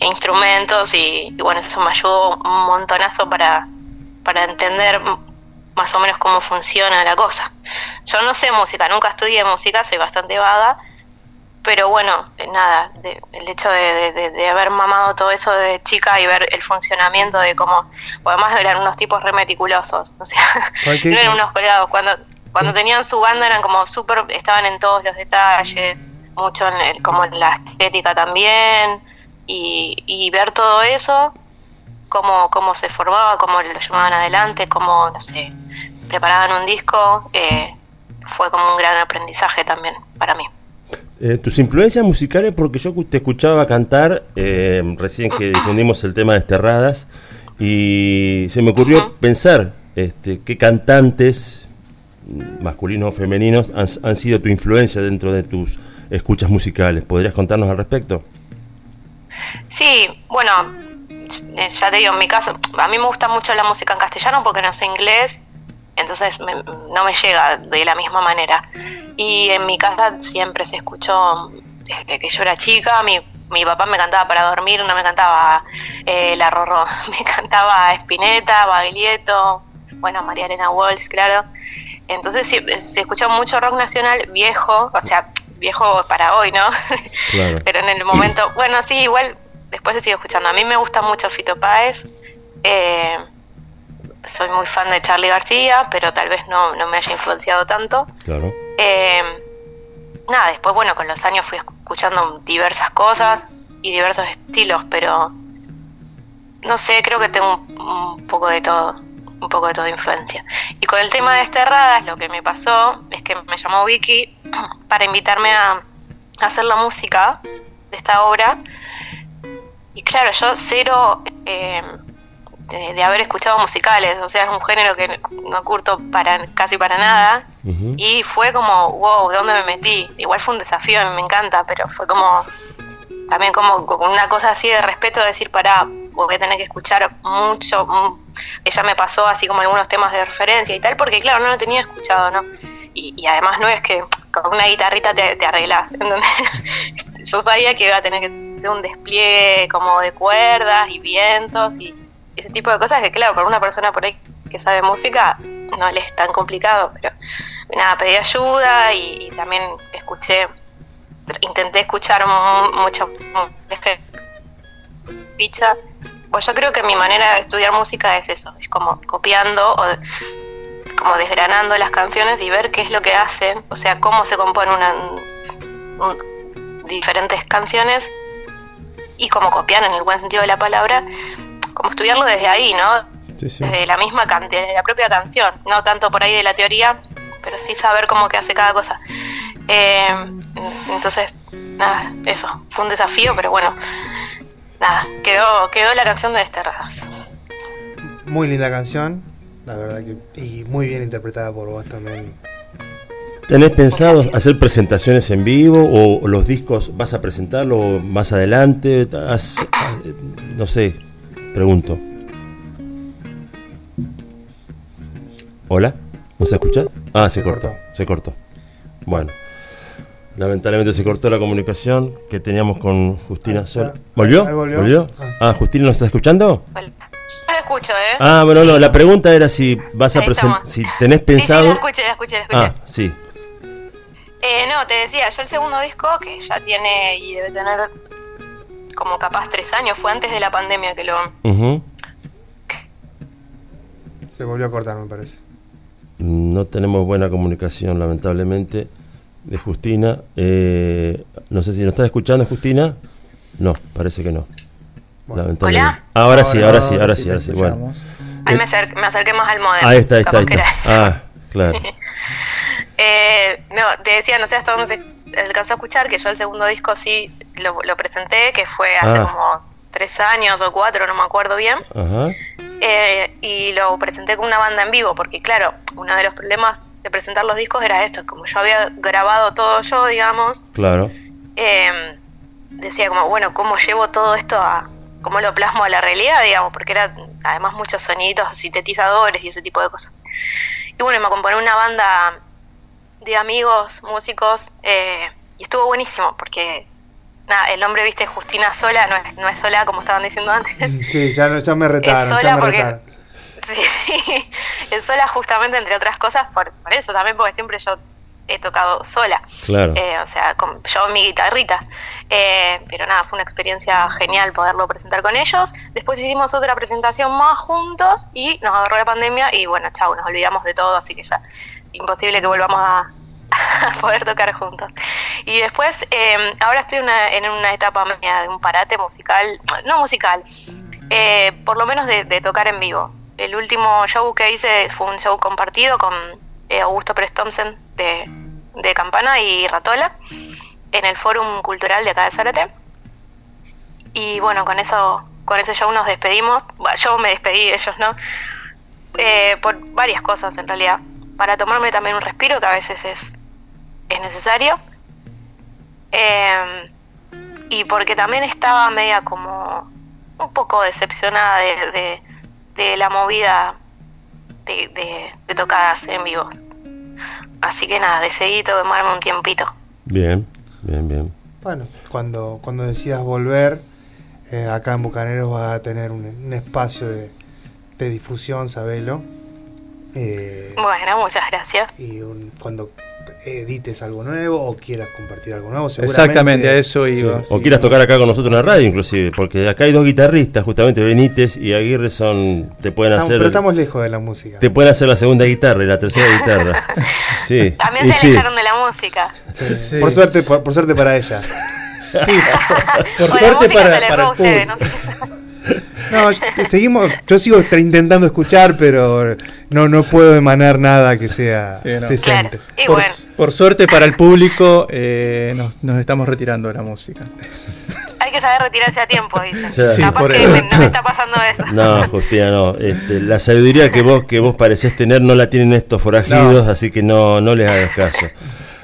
e instrumentos y, bueno, eso me ayudó un montonazo para, para entender más o menos cómo funciona la cosa. Yo no sé música, nunca estudié música, soy bastante vaga, pero bueno, eh, nada, de- el hecho de, de- haber mamado todo eso de chica y ver el funcionamiento de cómo, además eran unos tipos re meticulosos, o sea, Cualquier- no eran unos colgados, cuando, cuando tenían su banda eran como súper, estaban en todos los detalles, mucho en el, como en la estética también, y, y ver todo eso, cómo, cómo se formaba, cómo lo llevaban adelante, cómo, no sé, preparaban un disco, eh, fue como un gran aprendizaje también para mí. Eh, tus influencias musicales, porque yo te escuchaba cantar eh, recién que difundimos el tema de Desterradas y se me ocurrió pensar este, qué cantantes, mm, masculinos o femeninos, han, han sido tu influencia dentro de tus escuchas musicales. ¿Podrías contarnos al respecto? Sí, bueno, eh, ya te digo, en mi caso, a mí me gusta mucho la música en castellano porque no sé inglés, entonces me- no me llega de la misma manera. Y en mi casa siempre se escuchó, desde que yo era chica, mi mi papá me cantaba para dormir, no me cantaba eh, la Rorró, me cantaba Spinetta, Baglietto, bueno, María Elena Walsh, claro. Entonces sí, se escuchaba mucho rock nacional viejo, o sea, viejo para hoy, ¿no? Claro. Pero en el momento, bueno, sí, igual después se sigue escuchando. A mí me gusta mucho Fito Páez. eh, soy muy fan de Charlie García, pero tal vez no, no me haya influenciado tanto. Claro. Eh, nada, después, bueno, con los años fui escuchando diversas cosas y diversos estilos, pero no sé, creo que tengo un, un poco de todo, un poco de toda influencia. Y con el tema de Desterradas, lo que me pasó es que me llamó Vicky para invitarme a, a hacer la música de esta obra. Y claro, yo cero eh, de, de haber escuchado musicales, o sea, es un género que no curto para casi para nada. Y fue como, wow, ¿dónde me metí? Igual fue un desafío, a mí me encanta, pero fue como, también como con una cosa así de respeto, de decir, pará, voy a tener que escuchar mucho. mm, Ella me pasó así como algunos temas de referencia y tal, porque claro, no lo tenía escuchado, ¿no? Y, y además no es que con una guitarrita te, te arreglas. Yo sabía que iba a tener que hacer un despliegue como de cuerdas y vientos y ese tipo de cosas que claro, para una persona por ahí que sabe música no le es tan complicado, pero nada, pedí ayuda y, también escuché, intenté escuchar mu- mucho, ficha. Pues yo creo que mi manera de estudiar música es eso, es como copiando o como desgranando las canciones y ver qué es lo que hacen, o sea, cómo se componen una, un- diferentes canciones y como copiar en el buen sentido de la palabra, como estudiarlo desde ahí, ¿no? Sí, sí. Desde la misma can desde la propia canción, no tanto por ahí de la teoría, pero sí saber cómo que hace cada cosa. Eh, entonces, nada, eso, fue un desafío, pero bueno, nada, quedó, quedó la canción de Desterradas. Muy linda canción, la verdad que. Y muy bien interpretada por vos también. ¿Tenés pensado hacer presentaciones en vivo o los discos vas a presentarlo más adelante? Has- no sé, pregunto. ¿Hola? ¿No se escucha? Ah, se cortó, se cortó. Bueno, lamentablemente se cortó la comunicación que teníamos con Justina Sol. ¿Volvió? volvió. Ah, Justina, ¿nos está escuchando? Escucho, ¿eh? Ah, bueno, no, la pregunta era si vas a presentar, si tenés pensado... Sí, sí, la escuché, la escuché, la escuché. Ah, sí. Eh, no, te decía, yo el segundo disco, que ya tiene y debe tener como capaz tres años, fue antes de la pandemia que lo... Se volvió a cortar, me parece. No tenemos buena comunicación, lamentablemente, de Justina. Eh, no sé si nos está escuchando, Justina. No, parece que no. Lamentablemente. Hola. Ahora sí, ahora sí, Ahora sí ahora sí. Bueno. Ahí me, acer- me acerqué más al modem. ahí está, ahí está, ahí está. Ah, claro. Eh, no, te decía, no sé hasta dónde se alcanzó a escuchar, que yo el segundo disco sí lo, lo presenté, que fue hace Ah. como tres años o cuatro, no me acuerdo bien. Ajá. Eh, y lo presenté con una banda en vivo, porque claro, uno de los problemas de presentar los discos era esto, como yo había grabado todo yo, digamos, Claro. eh, decía como, bueno, ¿cómo llevo todo esto a, cómo lo plasmo a la realidad, digamos? Porque era además muchos sonidos, sintetizadores y ese tipo de cosas. Y bueno, me acompañó una banda de amigos, músicos, eh, y estuvo buenísimo, porque nada, el nombre, viste, Justina Sola, no es, no es sola como estaban diciendo antes, Sí, ya, no- ya me retaron, sola ya me porque- retaron. Sí, es sola justamente entre otras cosas por, por eso también porque siempre yo he tocado sola. Claro. Eh, o sea, con, yo mi guitarrita. Eh, pero nada, fue una experiencia genial poderlo presentar con ellos. Después hicimos otra presentación más juntos y nos agarró la pandemia y bueno, chau, nos olvidamos de todo, así que ya imposible que volvamos a, a poder tocar juntos. Y después, eh, ahora estoy una- en una etapa media de un parate musical, no musical, eh, por lo menos de, tocar en vivo. El último show que hice fue un show compartido con eh, Augusto Thompson de, Campana y Ratola en el Fórum Cultural de acá de Zárate. Y bueno, con eso con ese show nos despedimos. Yo me despedí, ellos no. Eh, por varias cosas en realidad. Para tomarme también un respiro que a veces es, es necesario. Eh, y porque también estaba media como un poco decepcionada de, de, de la movida de, de, de tocadas en vivo. Así que nada, decidí tomarme un tiempito. Bien, bien, bien. Bueno, cuando, cuando decidas volver, eh, acá en Bucaneros vas a tener un, un espacio de, de difusión, sabelo. Eh, Bueno, muchas gracias. y un- cuando edites algo nuevo o quieras compartir algo nuevo, seguramente. Exactamente, a eso Sí, iba. O quieras tocar acá con nosotros en la radio, inclusive, porque acá hay dos guitarristas, justamente Benítez y Aguirre son, te pueden Estamos- hacer, pero estamos lejos de la música. te pueden hacer la segunda guitarra y la tercera guitarra. Sí, También y se sí. alejaron de la música. Sí. Por suerte, por, por suerte para ella. Sí, por, suerte para, para el dejó a ustedes, público. no sé. No, yo- seguimos, yo sigo intentando escuchar, pero no, no puedo emanar nada que sea Sí, no. decente. Por, bueno, por suerte para el público, eh, nos, nos estamos retirando de la música. hay que saber retirarse a tiempo, dice. Sí, Capaz por que eso. me- no me está pasando eso. No, Justina, no. Este, la sabiduría que vos que vos parecés tener no la tienen estos forajidos, así que no, no les hagas caso.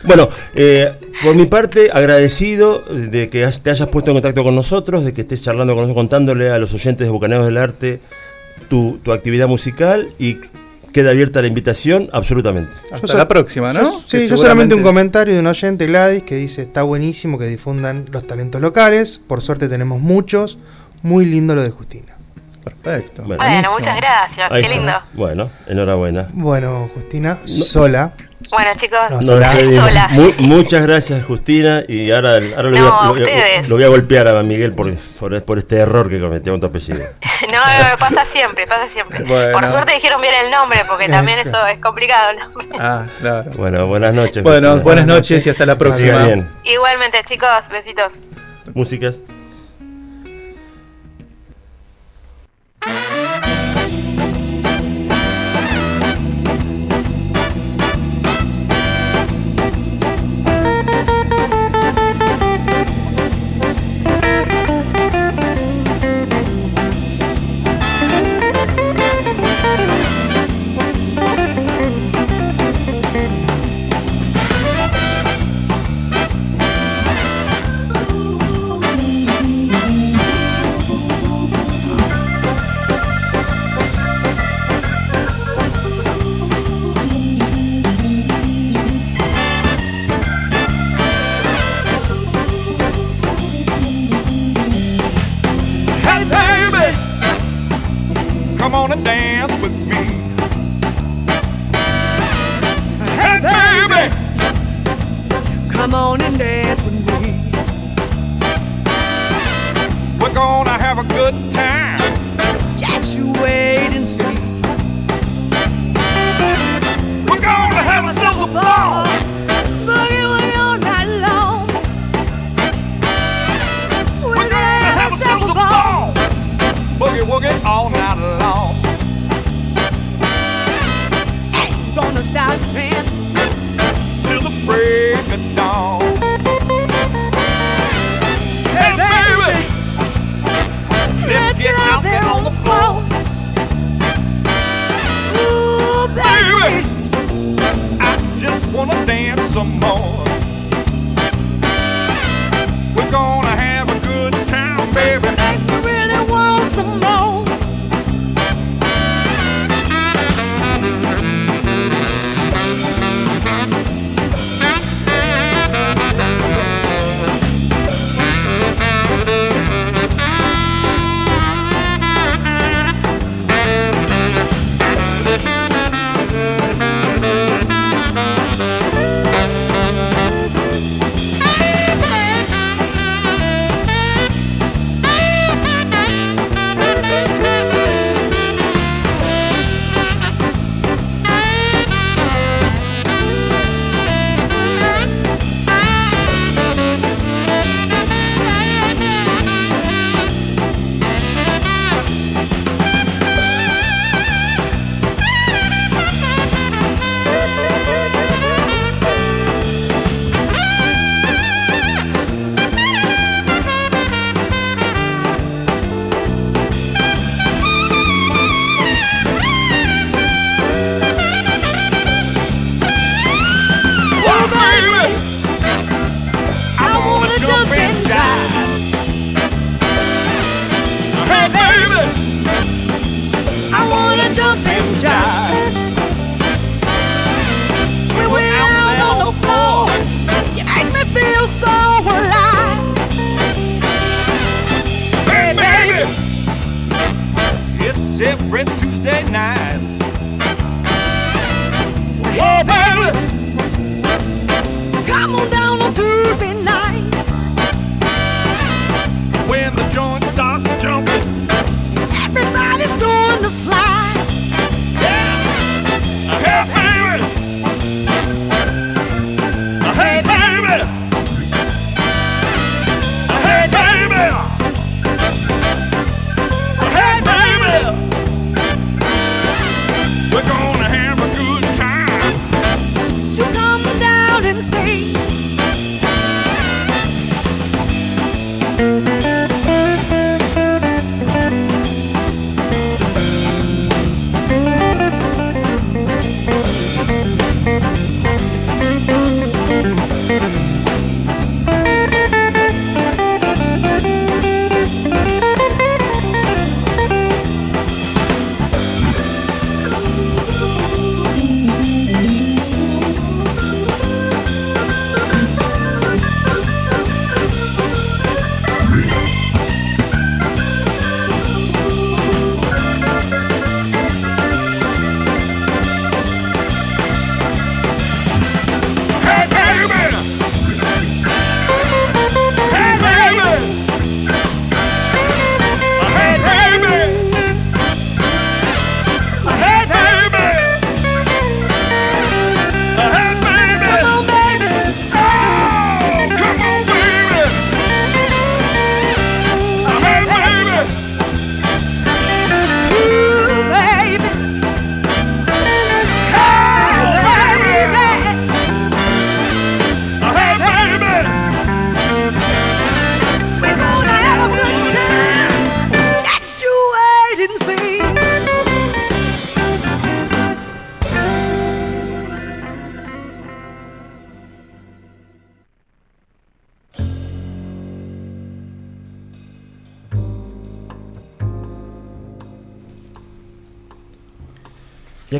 Bueno, eh, por mi parte, agradecido de que te hayas puesto en contacto con nosotros, de que estés charlando con nosotros, contándole a los oyentes de Bucaneros del Arte tu, tu actividad musical y queda abierta la invitación absolutamente. Hasta so- la próxima, ¿no? yo- sí, yo solamente un seguramente- comentario de un oyente, Gladys, que dice, está buenísimo que difundan los talentos locales, por suerte tenemos muchos, muy lindo lo de Justina. Perfecto. Bueno, Bueno, muchas gracias. Ahí Qué está. lindo. Bueno, enhorabuena. Bueno, Justina, sola. Bueno, chicos, No. Mu- muchas gracias, Justina. Y ahora, ahora lo, voy No, a, lo voy a- ustedes. lo voy a golpear a Miguel por, por, por este error que cometió con tu apellido. No, pasa siempre, pasa siempre. Bueno. Por suerte dijeron bien el nombre, porque también eso es complicado. el nombre. Ah, claro. Bueno, buenas noches. Bueno, Justina. buenas noches y hasta la próxima. bien. Igualmente, chicos, besitos. Músicas.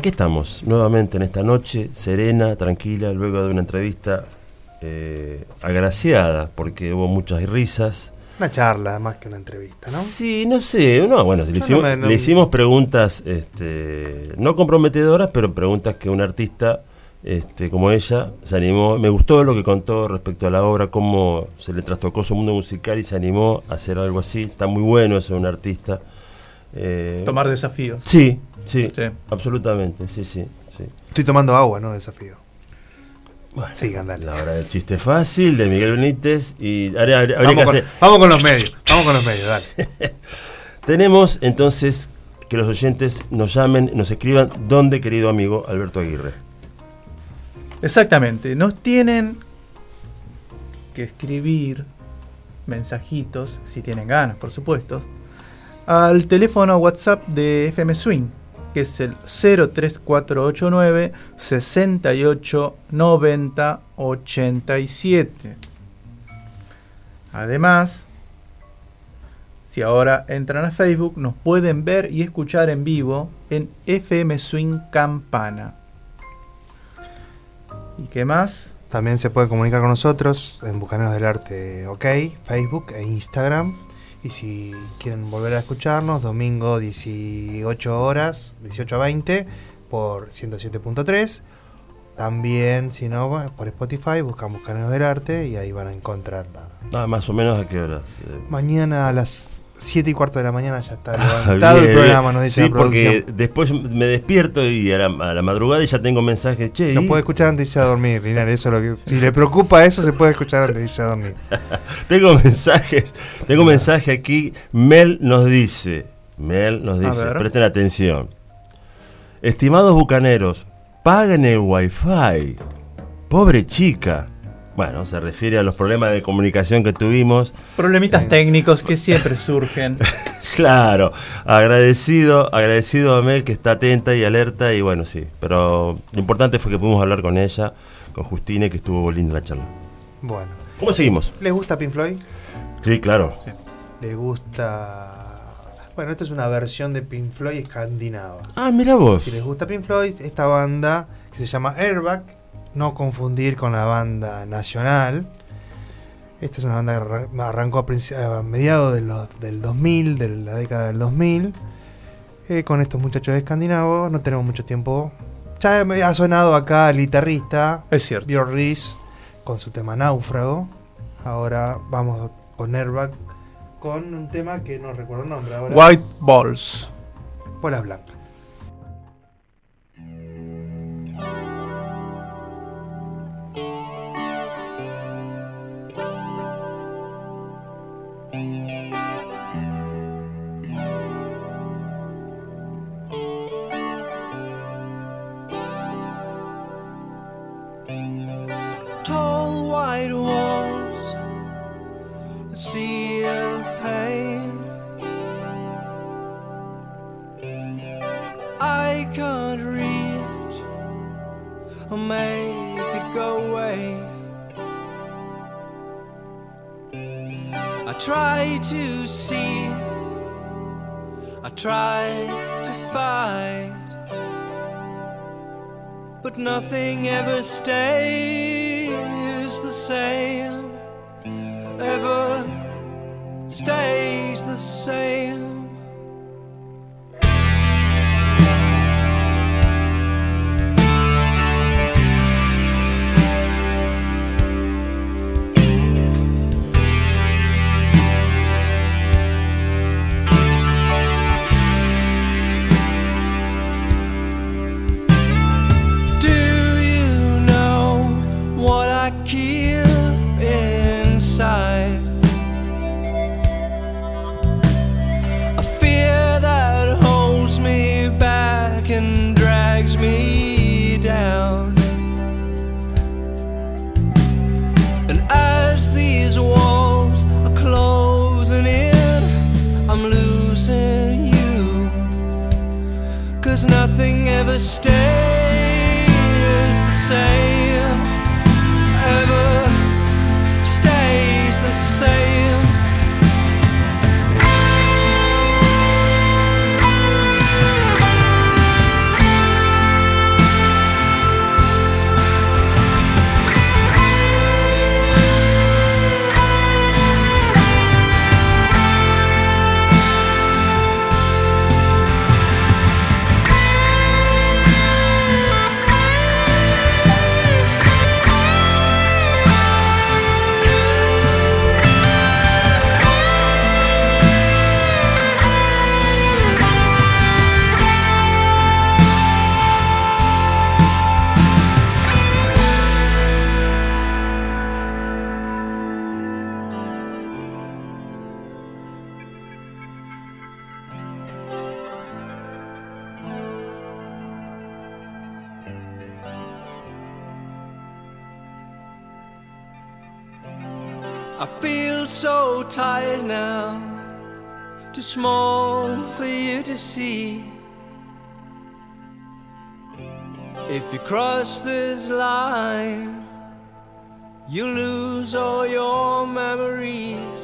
Aquí estamos, nuevamente en esta noche, serena, tranquila, luego de una entrevista eh, agraciada, porque hubo muchas risas. Una charla más que una entrevista, ¿no? Sí, no sé, no, bueno, le, No, hicimos, no me- no- le hicimos preguntas este, no comprometedoras, pero preguntas que un artista este, como ella se animó. Me gustó lo que contó respecto a la obra, cómo se le trastocó su mundo musical y se animó a hacer algo así. Está muy bueno eso de un artista. Eh, Tomar desafíos. Sí, sí, Sí. absolutamente, sí, sí, sí. Estoy tomando agua, ¿no? Desafío. Sigan, dale. La hora del chiste fácil de Miguel Benítez y habría- habría- habría Vamos que con, hacer- vamos con los medios. Vamos con los medios, dale. Tenemos entonces que los oyentes nos llamen, nos escriban dónde, querido amigo Alberto Aguirre. Exactamente. Nos tienen que escribir mensajitos, si tienen ganas, por supuesto, al teléfono WhatsApp de FM Swing, que es el 03489 68 90 87. Además, si ahora entran a Facebook, nos pueden ver y escuchar en vivo en FM Swing Campana. ¿Y qué más? También se puede comunicar con nosotros en Bucaneros del Arte OK, Facebook e Instagram. Y si quieren volver a escucharnos, domingo 18 horas, 18 a 20 por 107.3. También, si no, por Spotify buscan Bucaneros del Arte y ahí van a encontrar. la- Ah, más o menos a qué hora. Eh, Mañana a las 7 y cuarto de la mañana ya está levantado bien, el programa, nos dice Sí, la porque después me despierto y a la, a la madrugada y ya tengo mensajes. Che, Lo ¿y? puede escuchar antes de irse a dormir, Linares, Eso es lo que, si le preocupa eso, se puede escuchar antes de irse a dormir. tengo mensajes. Tengo un mensaje aquí. Mel nos dice. Mel nos dice. Presten atención. Estimados bucaneros, paguen el wifi. Pobre chica. Bueno, se refiere a los problemas de comunicación que tuvimos. Problemitas técnicos que siempre surgen. Claro, agradecido, agradecido a Mel que está atenta y alerta y bueno, sí, pero lo importante fue que pudimos hablar con ella, con Justine, que estuvo linda la charla. Bueno. ¿Cómo seguimos? ¿Les gusta Pink Floyd? Sí, claro. ¿Les gusta...? Bueno, esta es una versión de Pink Floyd escandinava. Ah, mira vos. Si les gusta Pink Floyd, esta banda que se llama Airbag, no confundir con la banda nacional. Esta es una banda que arran- arrancó a, mediados de los- del 2000, de la década del 2000. eh, con estos muchachos escandinavos. No tenemos mucho tiempo. Ya me ha sonado acá el guitarrista. Es cierto. Björn Rees con su tema Náufrago. Ahora vamos con Airbag con un tema que no recuerdo el nombre ahora. White Balls. Bolas blancas. Make it go away. I try to see, I try to fight but nothing ever stays the same. Ever stays the same. mistake. Small for you to see. If you cross this line, you lose all your memories.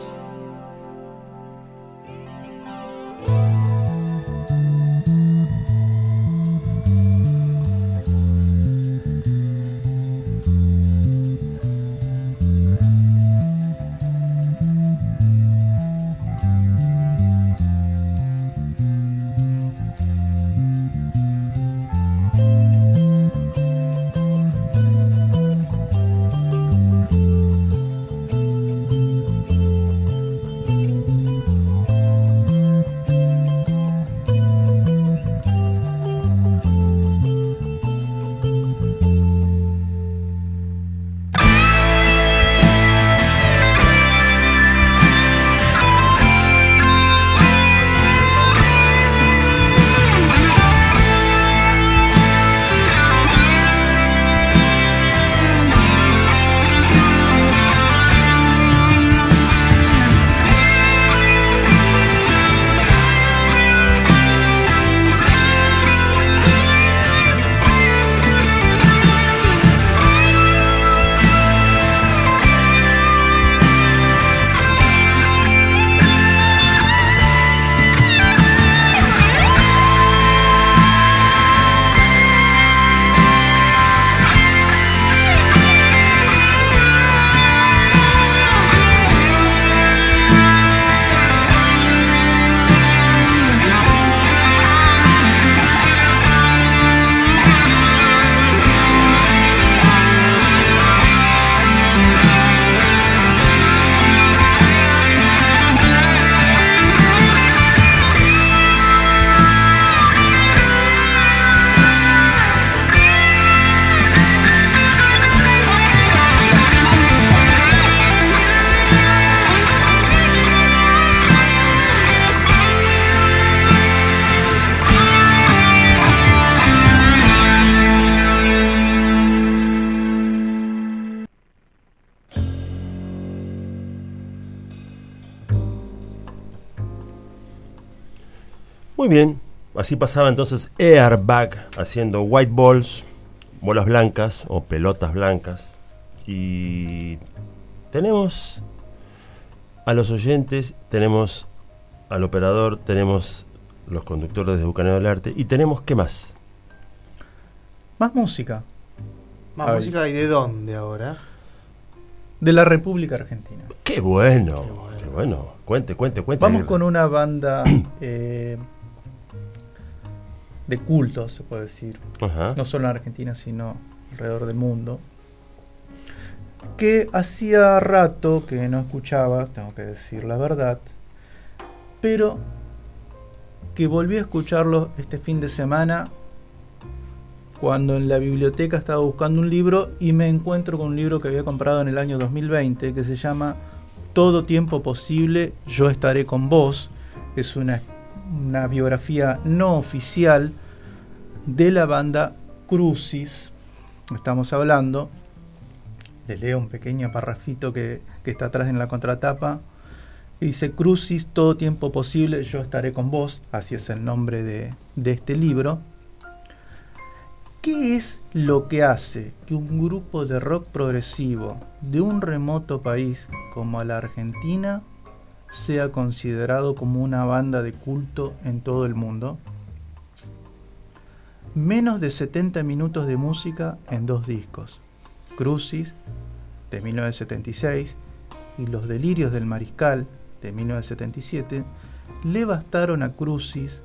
Muy bien, así pasaba entonces Airbag haciendo white balls, bolas blancas o pelotas blancas. Y tenemos a los oyentes, tenemos al operador, tenemos los conductores de Bucaneo del Arte y tenemos qué más. Más música. Más Ay. música y de dónde ahora? De la República Argentina. Qué bueno, qué bueno. Cuente, cuente, cuente. Vamos con una banda eh, de culto, se puede decir. Ajá. No solo en Argentina, sino alrededor del mundo. Que hacía rato que no escuchaba, tengo que decir la verdad. Pero que volví a escucharlo este fin de semana cuando en la biblioteca estaba buscando un libro y me encuentro con un libro que había comprado en el año 2020 que se llama Todo tiempo posible, yo estaré con vos. Es una, una biografía no oficial de la banda Crucis. Estamos hablando. Les leo un pequeño parrafito que, está atrás en la contratapa. Dice, Crucis, todo tiempo posible, yo estaré con vos. Así es el nombre de este libro. ¿Qué es lo que hace que un grupo de rock progresivo de un remoto país como la Argentina sea considerado como una banda de culto en todo el mundo? Menos de 70 minutos de música en dos discos. Crucis, de 1976, y Los Delirios del Mariscal, de 1977, le bastaron a Crucis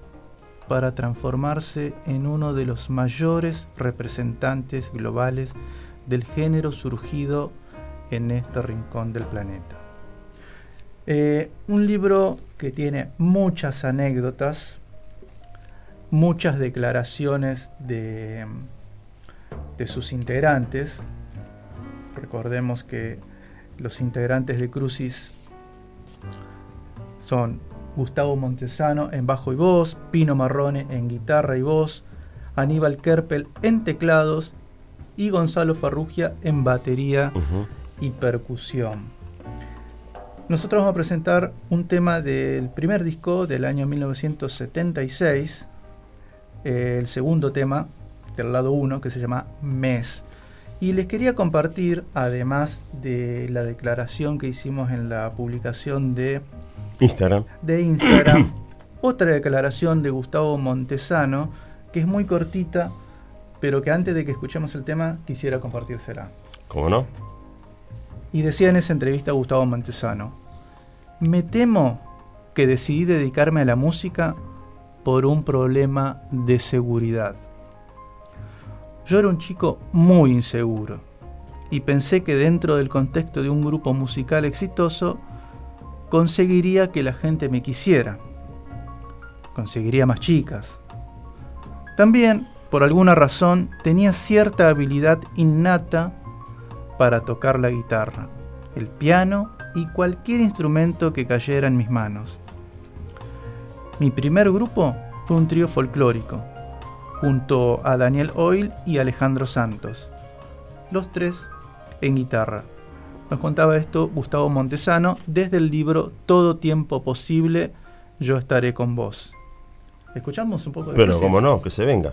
para transformarse en uno de los mayores representantes globales del género surgido en este rincón del planeta. Eh, un libro que tiene muchas anécdotas, muchas declaraciones de, de sus integrantes. Recordemos que los integrantes de Crucis son Gustavo Montesano en bajo y voz, Pino Marrone en guitarra y voz, Aníbal Kerpel en teclados y Gonzalo Farrugia en batería y percusión. Nosotros vamos a presentar un tema del primer disco del año 1976, eh, el segundo tema del lado 1 que se llama Mes. Y les quería compartir, además de la declaración que hicimos en la publicación de Instagram. de Instagram, otra declaración de Gustavo Montesano, que es muy cortita, pero que antes de que escuchemos el tema quisiera compartírsela. ¿Cómo no? Y decía en esa entrevista Gustavo Montesano, me temo que decidí dedicarme a la música por un problema de seguridad. Yo era un chico muy inseguro y pensé que dentro del contexto de un grupo musical exitoso conseguiría que la gente me quisiera. Conseguiría más chicas. También, por alguna razón, tenía cierta habilidad innata para tocar la guitarra, el piano y cualquier instrumento que cayera en mis manos. Mi primer grupo fue un trío folclórico, junto a Daniel Oil y Alejandro Santos, los tres en guitarra. Nos contaba esto Gustavo Montesano desde el libro Todo tiempo posible, yo estaré con vos. ¿Escuchamos un poco de Pero cómo no, que se venga.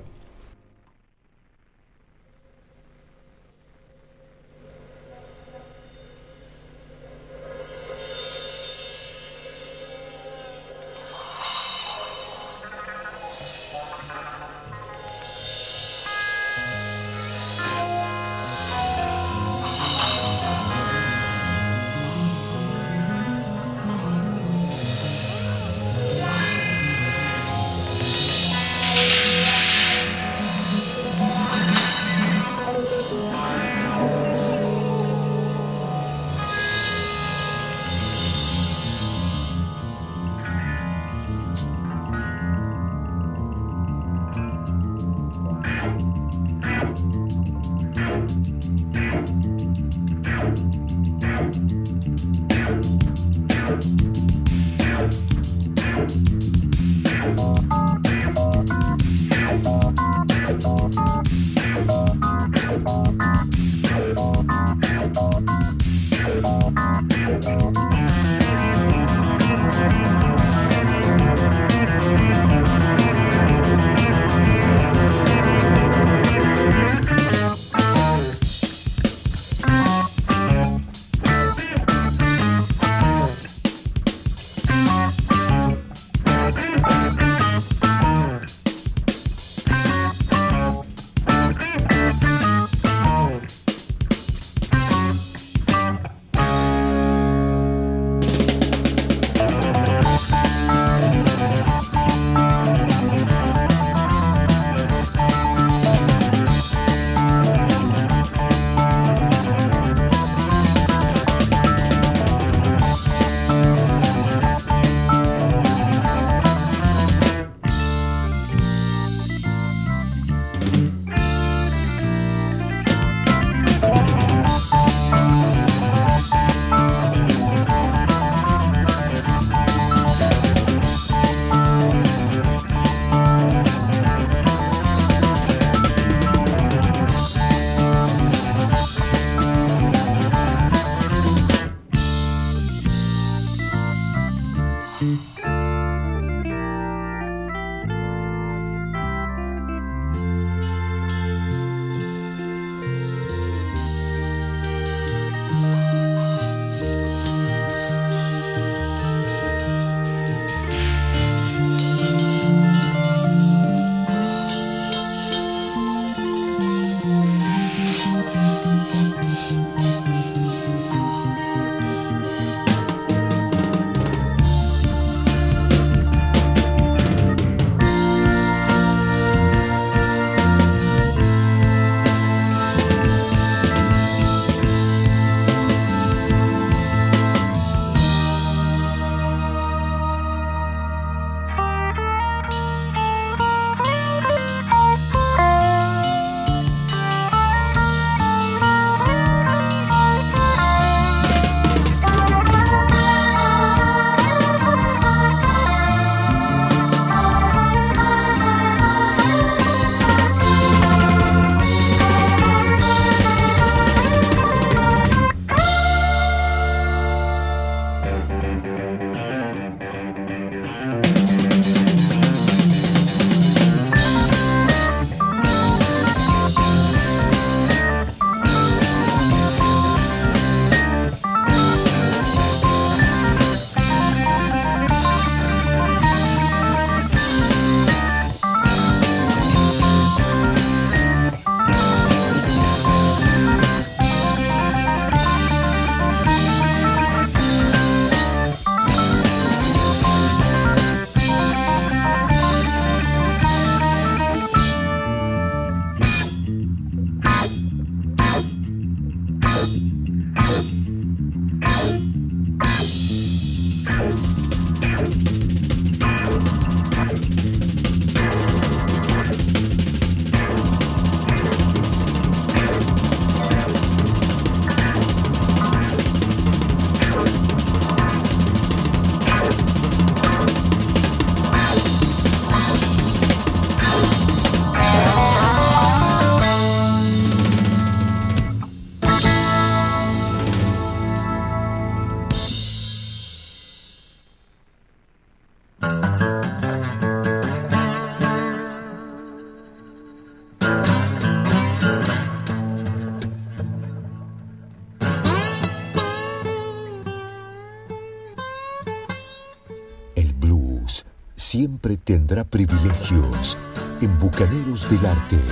Bucaneros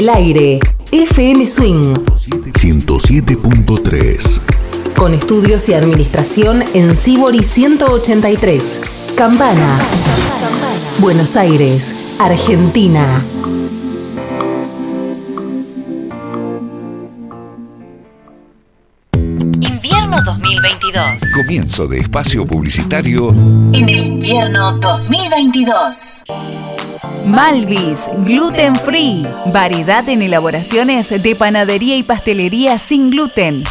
el aire, FM Swing. 107.3. Con estudios y administración en Sibori 183. Campana. Buenos Aires, Argentina. 2022. Comienzo de espacio publicitario En el invierno 2022. Malvis, gluten free. Variedad en elaboraciones de panadería y pastelería sin gluten.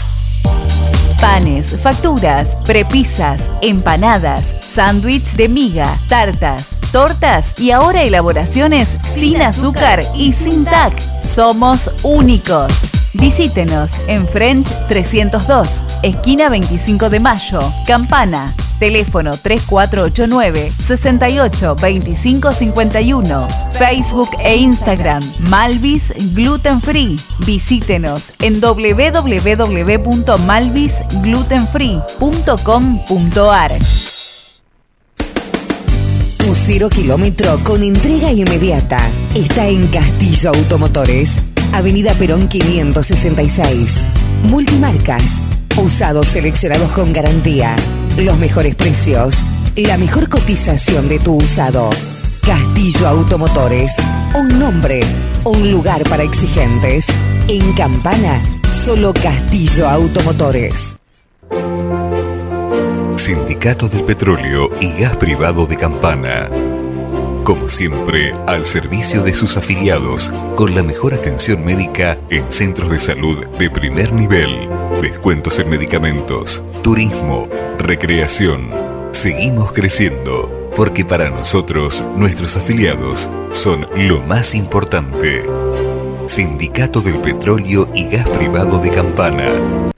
Panes, facturas, prepisas, empanadas, sándwich de miga, tartas, tortas y ahora elaboraciones sin azúcar y sin TAC. Somos únicos. Visítenos en French 302, esquina 25 de Mayo, Campana. Teléfono 3489 68 25 51. Facebook e Instagram Malvis Gluten Free. Visítenos en www.malvisglutenfree.com.ar. Un cero kilómetro con entrega inmediata. Está en Castillo Automotores, Avenida Perón 566. Multimarcas. Usados seleccionados con garantía. Los mejores precios. La mejor cotización de tu usado. Castillo Automotores. Un nombre. Un lugar para exigentes. En Campana, solo Castillo Automotores. Sindicato del Petróleo y Gas Privado de Campana. Como siempre, al servicio de sus afiliados, con la mejor atención médica en centros de salud de primer nivel, descuentos en medicamentos, turismo, recreación. Seguimos creciendo, porque para nosotros, nuestros afiliados son lo más importante. Sindicato del Petróleo y Gas Privado de Campana.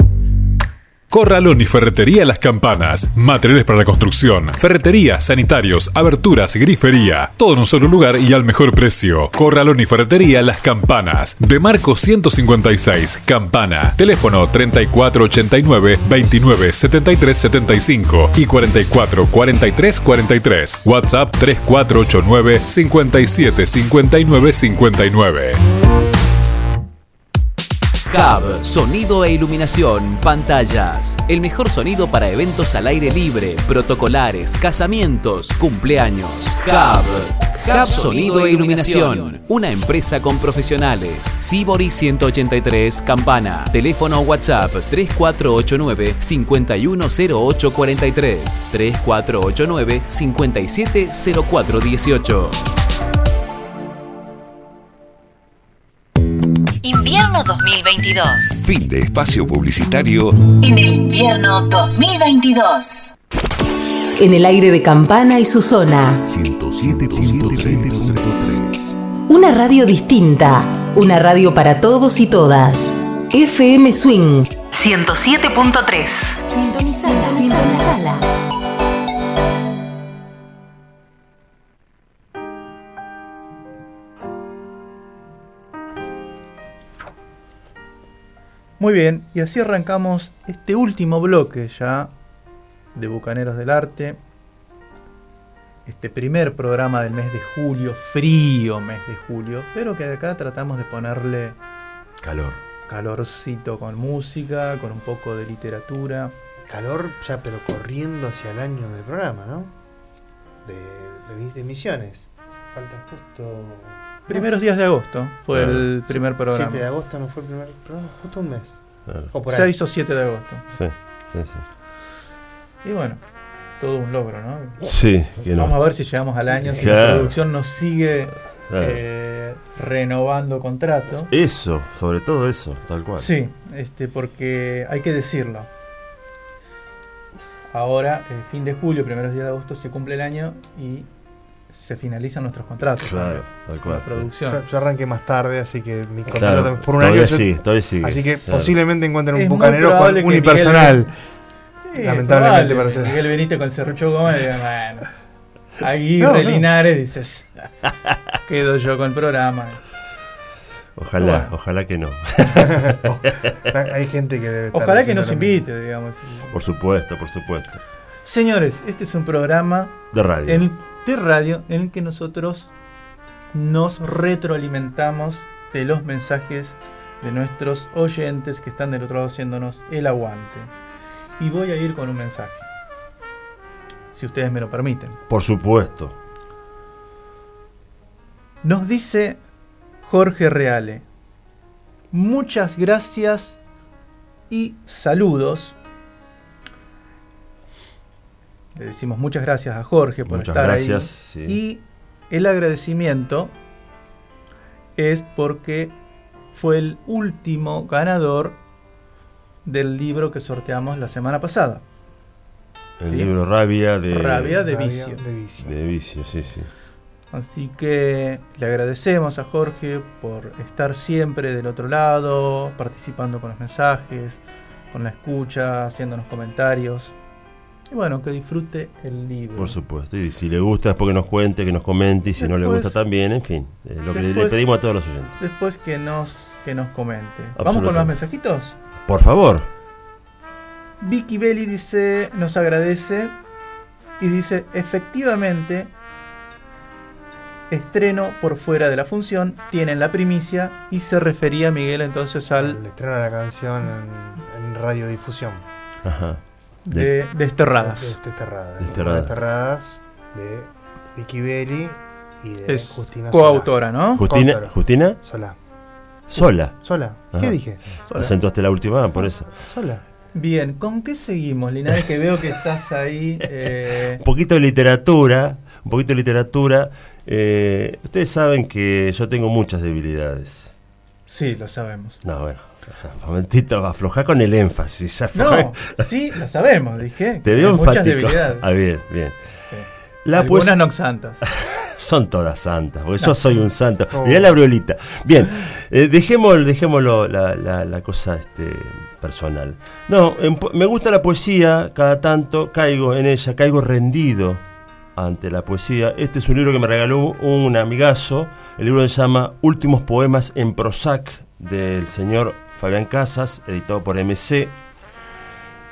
Corralón y Ferretería Las Campanas. Materiales para la construcción, ferretería, sanitarios, aberturas, grifería. Todo en un solo lugar y al mejor precio. Corralón y Ferretería Las Campanas. De Marco 156, Campana. Teléfono 3489 29 73 75 y 44 43 43. WhatsApp 3489 57 59 59. Hub, sonido e iluminación, pantallas. El mejor sonido para eventos al aire libre, protocolares, casamientos, cumpleaños. Hub. Hub Sonido e Iluminación, una empresa con profesionales. Sibori 183 Campana. Teléfono WhatsApp 3489 510843 3489 570418. Invierno 2022. Fin de espacio publicitario En el invierno 2022. En el aire de Campana y su zona. 107.3. Una radio distinta. Una radio para todos y todas. FM Swing 107.3. Sintonizala, sintonizala. Muy bien, y así arrancamos este último bloque ya de Bucaneros del Arte. Este primer programa del mes de julio, frío mes de julio, pero que de acá tratamos de ponerle Calor. calorcito con música, con un poco de literatura. Calor ya, pero corriendo hacia el año del programa, ¿no? De, de, mis- de misiones. Falta justo. Primeros días de agosto fue Claro. el primer programa. 7 de agosto no fue el primer programa, justo un mes. Claro. O por ahí. 6 o 7 de agosto. Sí, sí, sí. Y bueno, todo un logro, ¿no? Sí, que no. Vamos a ver si llegamos al año, si Claro. la producción nos sigue Claro. eh, renovando contrato. Eso, sobre todo eso, tal cual. Sí, este, porque hay que decirlo. Ahora, el fin de julio, primeros días de agosto, se cumple el año y se finalizan nuestros contratos. Claro, tal cual. la producción. Yo, yo arranqué más tarde, así que mi contrato Claro, por un todavía año. yo- sigue, todavía sigue, Así que claro. posiblemente encuentren un Es bucanero con unipersonal. Miguel- Sí, lamentablemente probable, para. Miguel Benítez con el Serrucho Gómez, diga, bueno. Aguirre, No, no. Linares, dices, quedo yo con el programa. Ojalá, Bueno. ojalá que no. Hay gente que debe estar Ojalá que nos mismo. invite, digamos. Por supuesto, por supuesto. Señores, este es un programa De radio. en- de radio en el que nosotros nos retroalimentamos de los mensajes de nuestros oyentes que están del otro lado haciéndonos el aguante. Y voy a ir con un mensaje, si ustedes me lo permiten. Por supuesto. Nos dice Jorge Reale, muchas gracias y saludos. Le decimos muchas gracias a Jorge por Muchas estar gracias, ahí. sí. Y el agradecimiento es porque fue el último ganador del libro que sorteamos la semana pasada. El Sí. libro Rabia de. Rabia de Rabia vicio. de vicio. De vicio, sí, sí. Así que le agradecemos a Jorge por estar siempre del otro lado, participando con los mensajes, con la escucha, haciéndonos comentarios. Y bueno, que disfrute el libro. Por supuesto. Y si le gusta, después que nos cuente, que nos comente. Y si no le gusta también, en fin. eh, lo que le pedimos a todos los oyentes. Después que nos, que nos comente. ¿Vamos con los mensajitos? Por favor. Vicky Belli dice, nos agradece y dice, efectivamente, estreno por fuera de la función, tienen la primicia y se refería Miguel entonces al El estreno de la canción en, en radiodifusión. Ajá. De Desterradas. De Desterradas. Desterradas. Desterradas de Vicky Belli y de Es Justina coautora, ¿no? Justina, Coautora. Justina Sola. sola. Sola. ¿Qué Ajá. dije? Sola. Acentuaste la última, por eso. Sola. Bien, ¿con qué seguimos, Linares? Que veo que estás ahí. eh, Un poquito de literatura. Un poquito de literatura. Eh, ustedes saben que yo tengo muchas debilidades. Sí, lo sabemos. No, bueno. Un momentito, aflojá con el énfasis. No, sí, lo sabemos, dije. Te veo Hay muchas enfático. debilidades. Ah, bien, bien. Sí. La Algunas poes- no santas. Son todas santas, porque yo soy un santo. Oh. Mirá la briolita. Bien, eh, dejemos, dejémoslo la, la- la cosa este, personal. No, en me gusta la poesía, cada tanto caigo en ella, caigo rendido ante la poesía. Este es un libro que me regaló un amigazo. El libro se llama Últimos Poemas en Prozac, del señor Fabián Casas, editado por MC.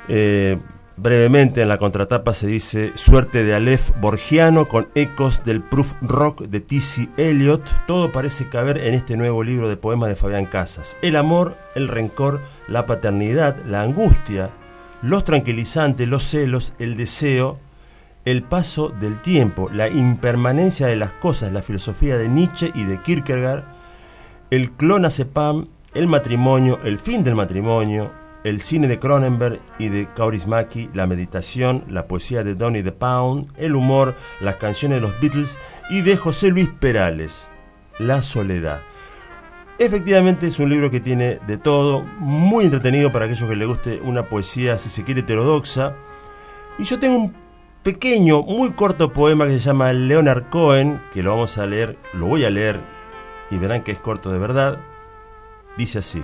Eh, brevemente en la contratapa se dice Suerte de Aleph Borgiano con ecos del proof rock de T.C. Eliot. Todo parece caber en este nuevo libro de poemas de Fabián Casas. El amor, el rencor, la paternidad, la angustia, los tranquilizantes, los celos, el deseo, el paso del tiempo, la impermanencia de las cosas, la filosofía de Nietzsche y de Kierkegaard, el clonazepam, el matrimonio, el fin del matrimonio, el cine de Cronenberg y de Kaurismäki, la meditación, la poesía de Donny the Pound, el humor, las canciones de los Beatles y de José Luis Perales, La soledad. Efectivamente es un libro que tiene de todo, muy entretenido para aquellos que les guste una poesía, si se quiere, heterodoxa. Y yo tengo un pequeño, muy corto poema que se llama Leonard Cohen, que lo vamos a leer, lo voy a leer y verán que es corto de verdad. Dice así.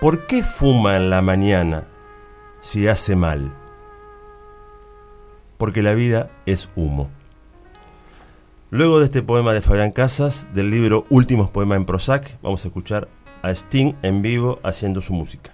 ¿Por qué fuma en la mañana si hace mal? Porque la vida es humo. Luego de este poema de Fabián Casas, del libro Últimos Poemas en Prozac, vamos a escuchar a Sting en vivo haciendo su música.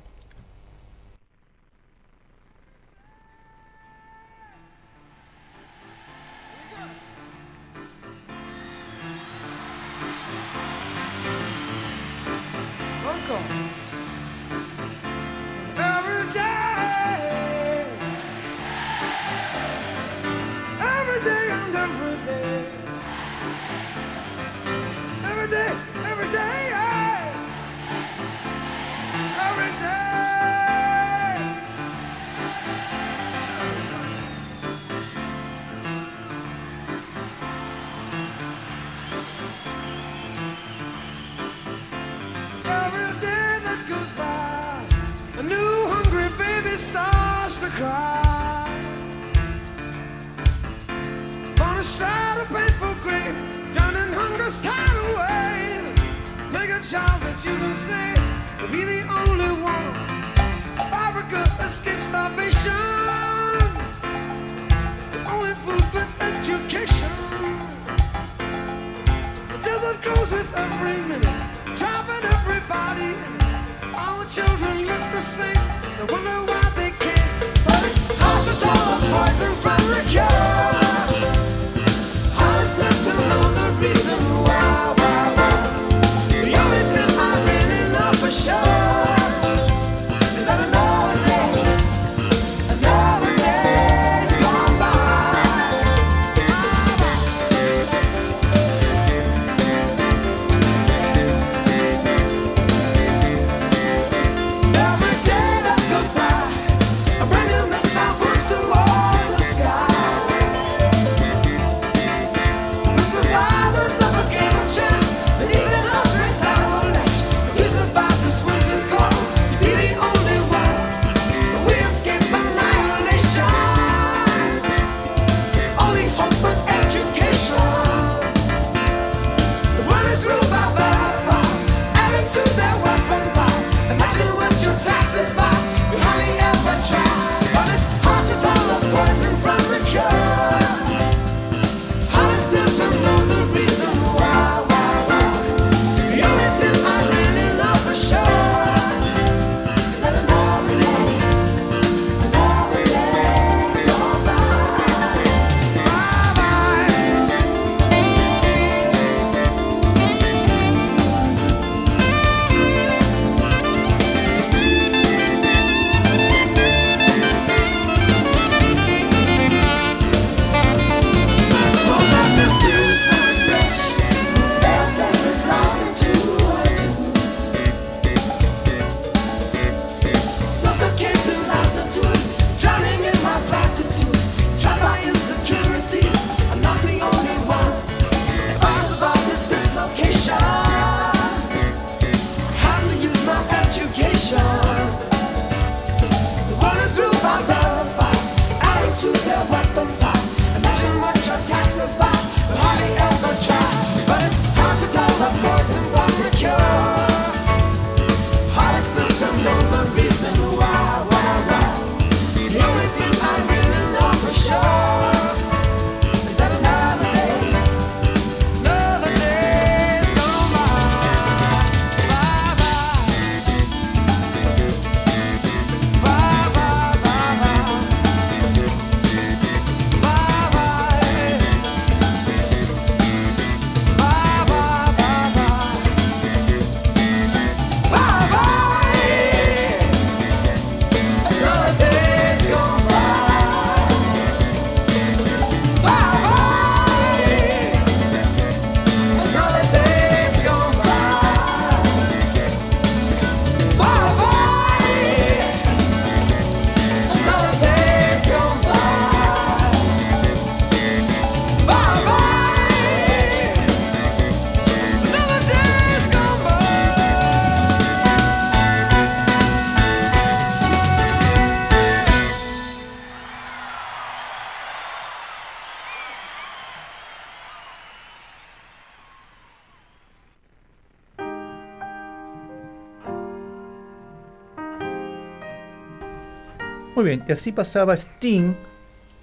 Bien, y así pasaba Sting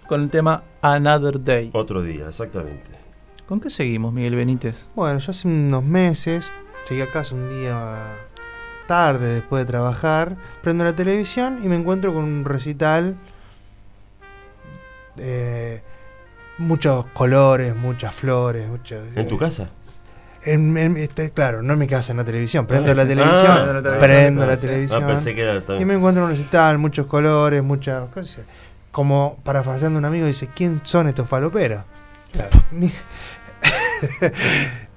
con el tema Another Day. Otro día, exactamente. ¿Con qué seguimos, Miguel Benítez? Bueno, yo hace unos meses llegué a casa un día tarde después de trabajar, prendo la televisión y me encuentro con un recital. eh, muchos colores, muchas flores, muchos, ¿En tu casa? En, en- este, claro, no en mi casa, en la televisión. Prendo Ah, la sí. televisión, Ah, la televisión. prendo Ah, la sí. televisión. Ah, pensé que era también. y me encuentro un recital, muchos colores, muchas cosas. Como parafraseando a un amigo, dice: ¿Quién son estos faloperos? Mi-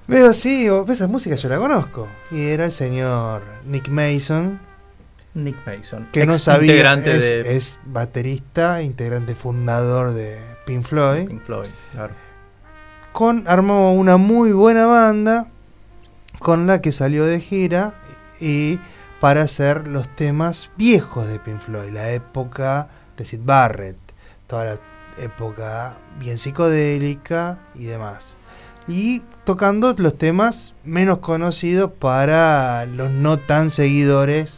Veo así, digo, esa música yo la conozco. Y era el señor Nick Mason. Nick Mason, Que no sabía. integrante es, de- es baterista, integrante fundador de Pink Floyd. Pink Floyd, claro. Con, armó una muy buena banda con la que salió de gira y para hacer los temas viejos de Pink Floyd, la época de Sid Barrett, toda la época bien psicodélica y demás. Y tocando los temas menos conocidos para los no tan seguidores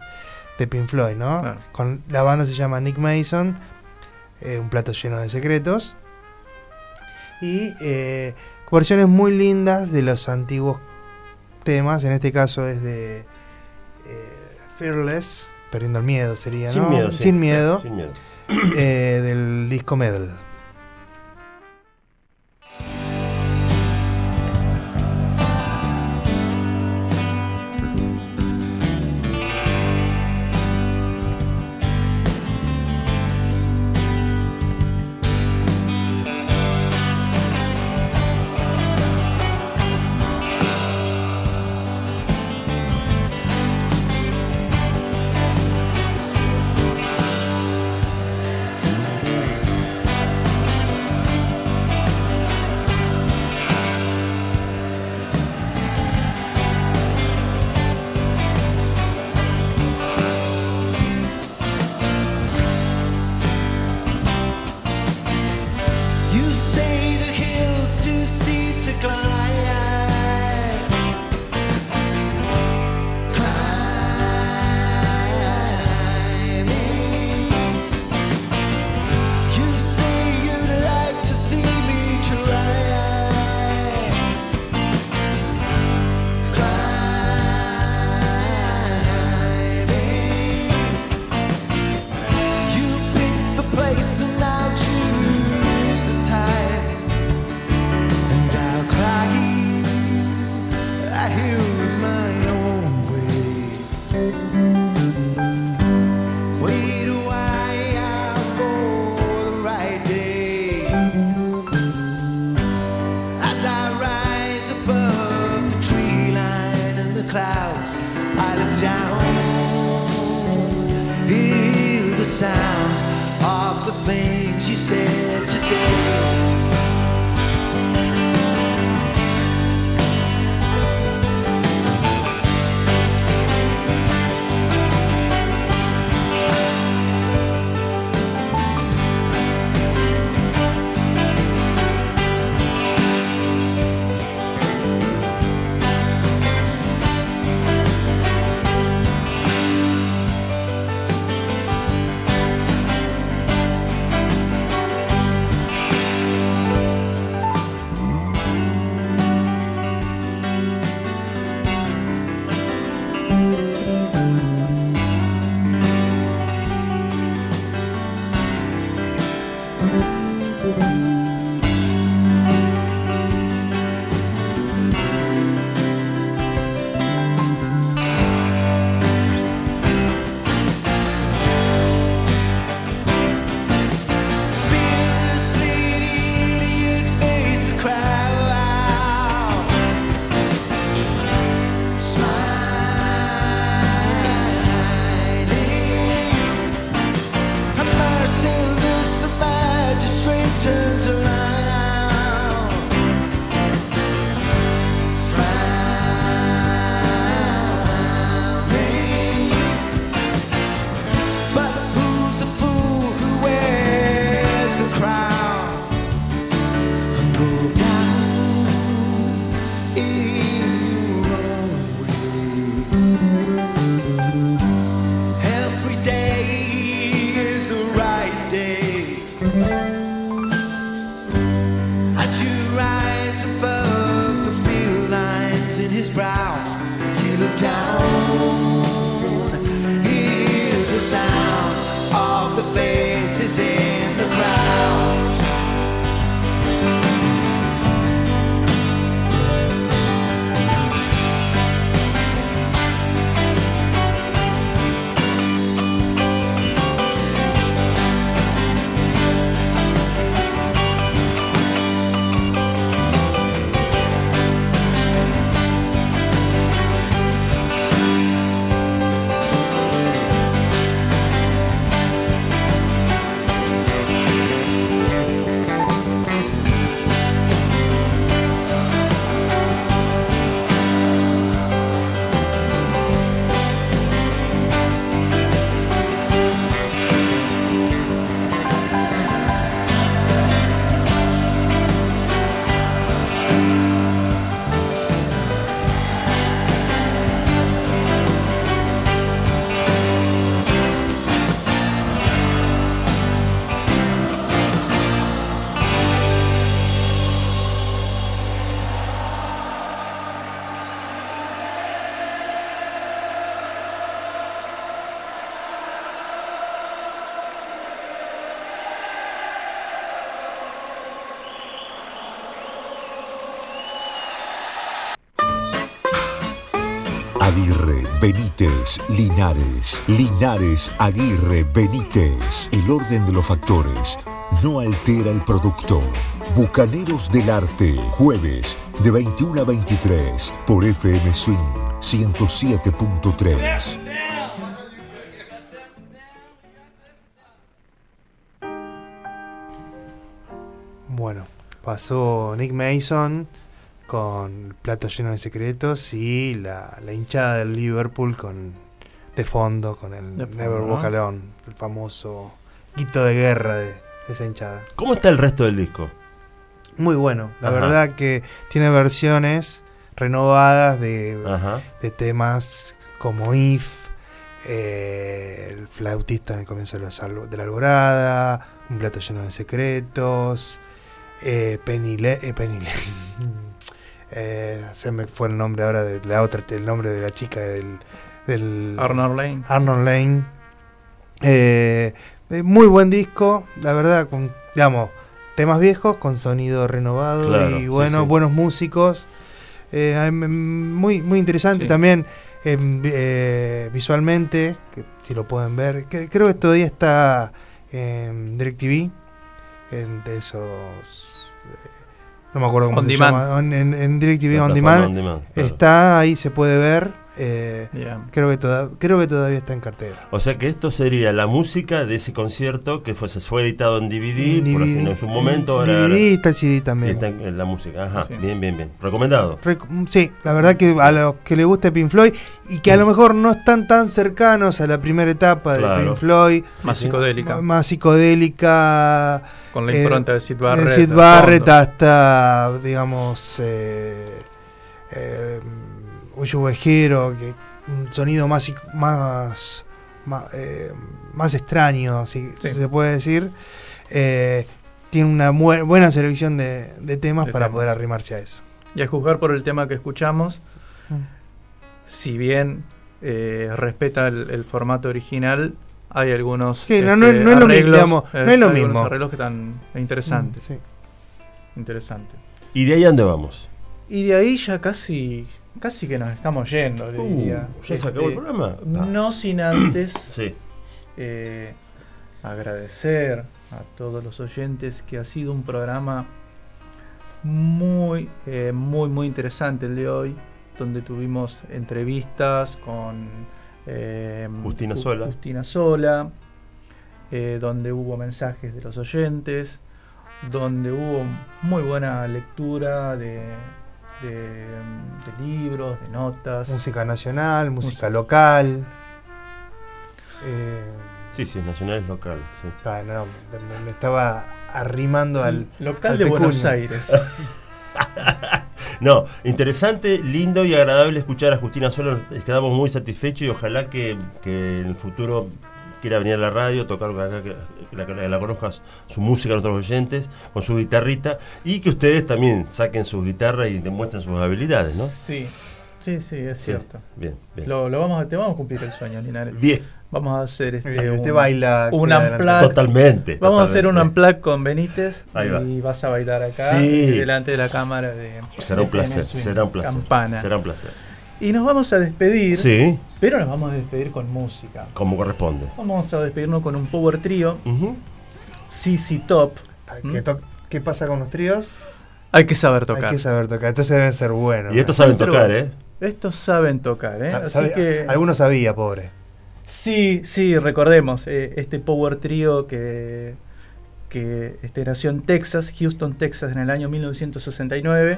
de Pink Floyd, ¿no? Con, la banda se llama Nick Mason, eh, un plato lleno de secretos. Y eh, versiones muy lindas de los antiguos temas, en este caso es de eh, Fearless, perdiendo el miedo sería, Sin ¿no? miedo, sí. Sin miedo, Sin miedo. eh, del disco Medal. Linares, Linares, Aguirre, Benítez. El orden de los factores no altera el producto. Bucaneros del Arte, jueves de 21 a 23 por FM Swing 107.3. Bueno, pasó Nick Mason con Plato lleno de secretos y la, la hinchada del Liverpool con de fondo con el De fondo, Never Walk ¿no? Alone, el famoso grito de guerra de, de esa hinchada. ¿Cómo está el resto del disco? Muy bueno, la Ajá. verdad que tiene versiones renovadas de, Ajá. de temas como If, eh, el flautista en el comienzo de, los albo- de la alborada, un plato lleno de secretos, eh, Penny, Le- eh, Penny Lane. Eh, se me fue el nombre ahora de la otra, el nombre de la chica del, del Arnold Lane. Arnold Lane. Eh, eh, muy buen disco, la verdad, con, digamos, temas viejos con sonido renovado Claro, y bueno, sí. buenos músicos. Eh, muy, muy interesante Sí. también em, eh, visualmente, que si lo pueden ver. que- creo que todavía está en DirecTV, en de esos. No me acuerdo cómo On se demand. llama. En, en- en DirecTV On Demand. on demand, claro. Está ahí, se puede ver. Eh, Yeah. creo, que toda- creo que todavía está en cartera. O sea que esto sería la música de ese concierto que fue, se fue editado en DVD, por así en su momento. Ahora- DVD está el CD y también. está en, en la música. Ajá, Sí. bien, bien, bien. Recomendado. Rec- Sí, la verdad que a los que les guste Pink Floyd y que a lo mejor no están tan cercanos a la primera etapa de. Pink Floyd, Más sí. psicodélica. más psicodélica, Con la eh, impronta de Sid de Barrett. Sid Barrett hasta, digamos, eh, Uyu Hero, que un sonido más más más, eh, más extraño, si, Sí. se puede decir. Eh, tiene una buena selección de, de temas De para temas. poder arrimarse a eso. Y a juzgar por el tema que escuchamos, Mm. si bien eh, respeta el, el formato original, hay algunos Sí, no- no es- lo digamos, no es lo mismo. arreglos que están interesantes. Sí. Interesante. ¿Y de ahí a dónde vamos? Y de ahí ya casi casi que nos estamos yendo, le Uh, diría. ¿ya se acabó el programa? Ah. No sin antes Sí. eh, agradecer a todos los oyentes que ha sido un programa muy, eh, muy, muy interesante el de hoy, donde tuvimos entrevistas con eh, Justina Ju- Sola. Justina Sola, eh, donde hubo mensajes de los oyentes, donde hubo muy buena lectura de, de, de libros, de notas. Música nacional, música local. Eh, Sí, sí, nacional es local. Sí. ah, no, me, me estaba arrimando al. Local al de Buenos. Aires. No, interesante, lindo y agradable escuchar a Justina Solo. Quedamos muy satisfechos y ojalá que, que en el futuro quiera venir a la radio, tocar acá, que, la, que la conozca su música a nuestros oyentes, con su guitarrita, y que ustedes también saquen sus guitarras y demuestren sus habilidades, ¿no? Sí. Sí, sí, es Sí, cierto. bien, bien. Lo, lo vamos a, te vamos a cumplir el sueño, Linares. Bien. Vamos a hacer este. Bien, usted un- baila Un unplug. Totalmente, Vamos a hacer un unplug con Benítez. Ahí va. Y vas a bailar acá. Sí. Delante de la cámara de. Será un placer, será un placer. Campana. Será un placer. Y nos vamos a despedir. Sí. Pero nos vamos a despedir con música. Como corresponde. Vamos a despedirnos con un power trío. CC Top. ¿Qué, to- qué pasa con los tríos? Hay que saber tocar. Hay que saber tocar. Entonces deben ser buenos. Y estos saben tocar, bueno, ¿eh? Estos saben tocar, ¿eh? Sa- Así que. Algunos sabía, pobre. Sí, sí, recordemos, eh, este Power Trio que, que este, nació en Texas, Houston, Texas, en el año 1969,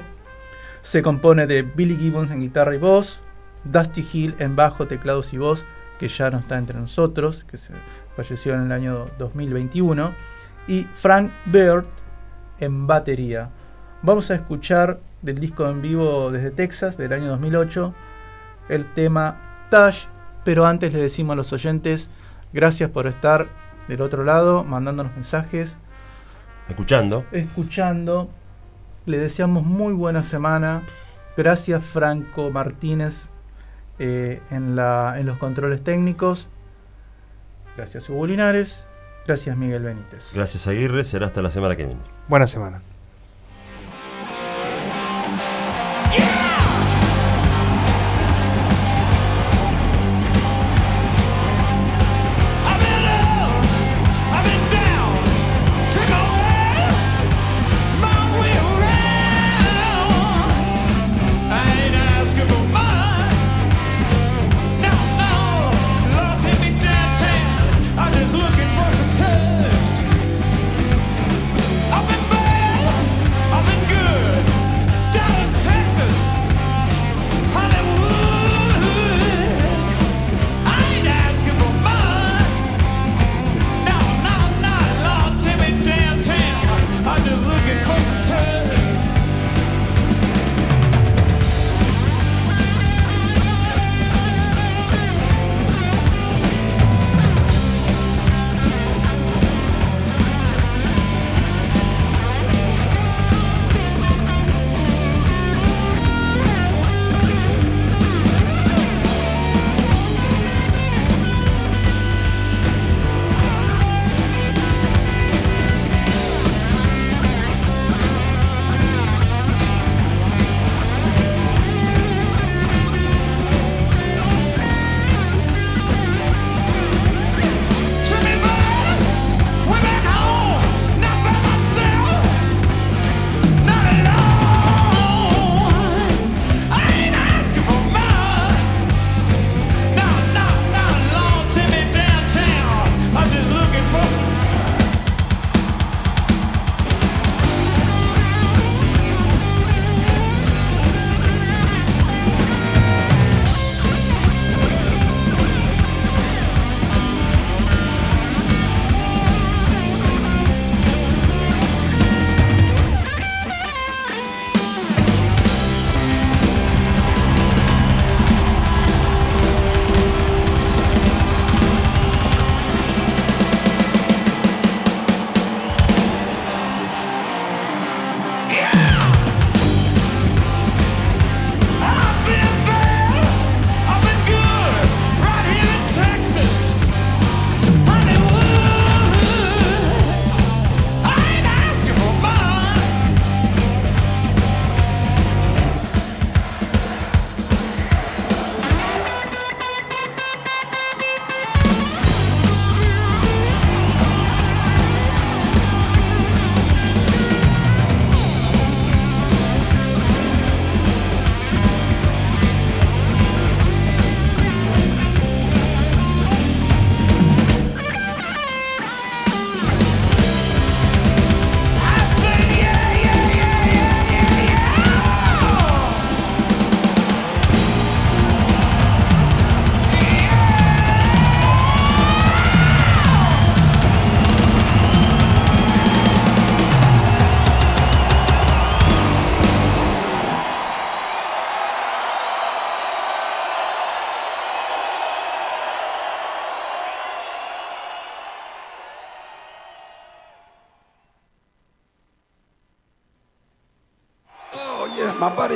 se compone de Billy Gibbons en guitarra y voz, Dusty Hill en bajo, teclados y voz, que ya no está entre nosotros, que se falleció en el año 2021, y Frank Bird en batería. Vamos a escuchar del disco en vivo desde Texas del año 2008 el tema Tash, pero antes le decimos a los oyentes gracias por estar del otro lado, mandándonos mensajes, Escuchando. escuchando. Le deseamos muy buena semana. Gracias Franco Martínez eh, en, la, en los controles técnicos. Gracias Hugo Linares. Gracias Miguel Benítez. Gracias Aguirre, será hasta la semana que viene. Buena semana.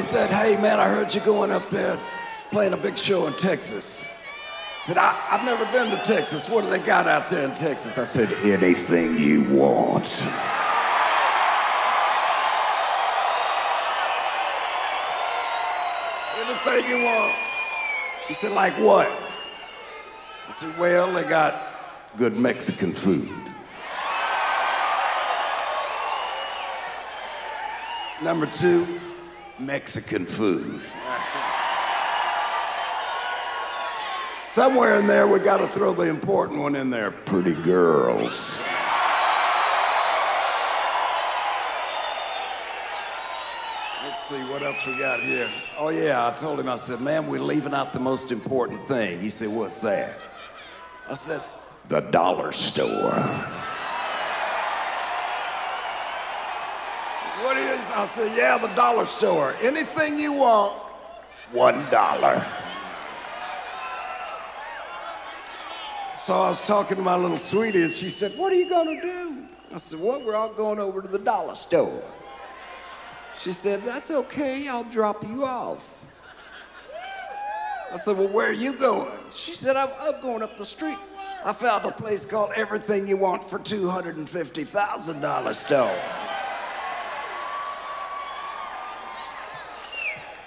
Said, "Hey man, I heard you going up there playing a big show in Texas. Said, I, I've never been to Texas. What do they got out there in Texas? I said, anything you want. Anything you want. He said, like what? I said, well, they got good Mexican food. Number two, Mexican food. Somewhere in there, we got to throw the important one in there pretty girls. Let's see what else we got here. Oh, yeah, I told him, I said, man, we're leaving out the most important thing. He said, what's that? I said, the dollar store. What is? I said, yeah, the dollar store. Anything you want, one dollar. So I was talking to my little sweetie, and she said, What are you gonna do? I said, Well, we're all going over to the dollar store. She said, That's okay, I'll drop you off. I said, Well, where are you going? She said, I'm, I'm going up the street. I found a place called Everything You Want for $250,000 store.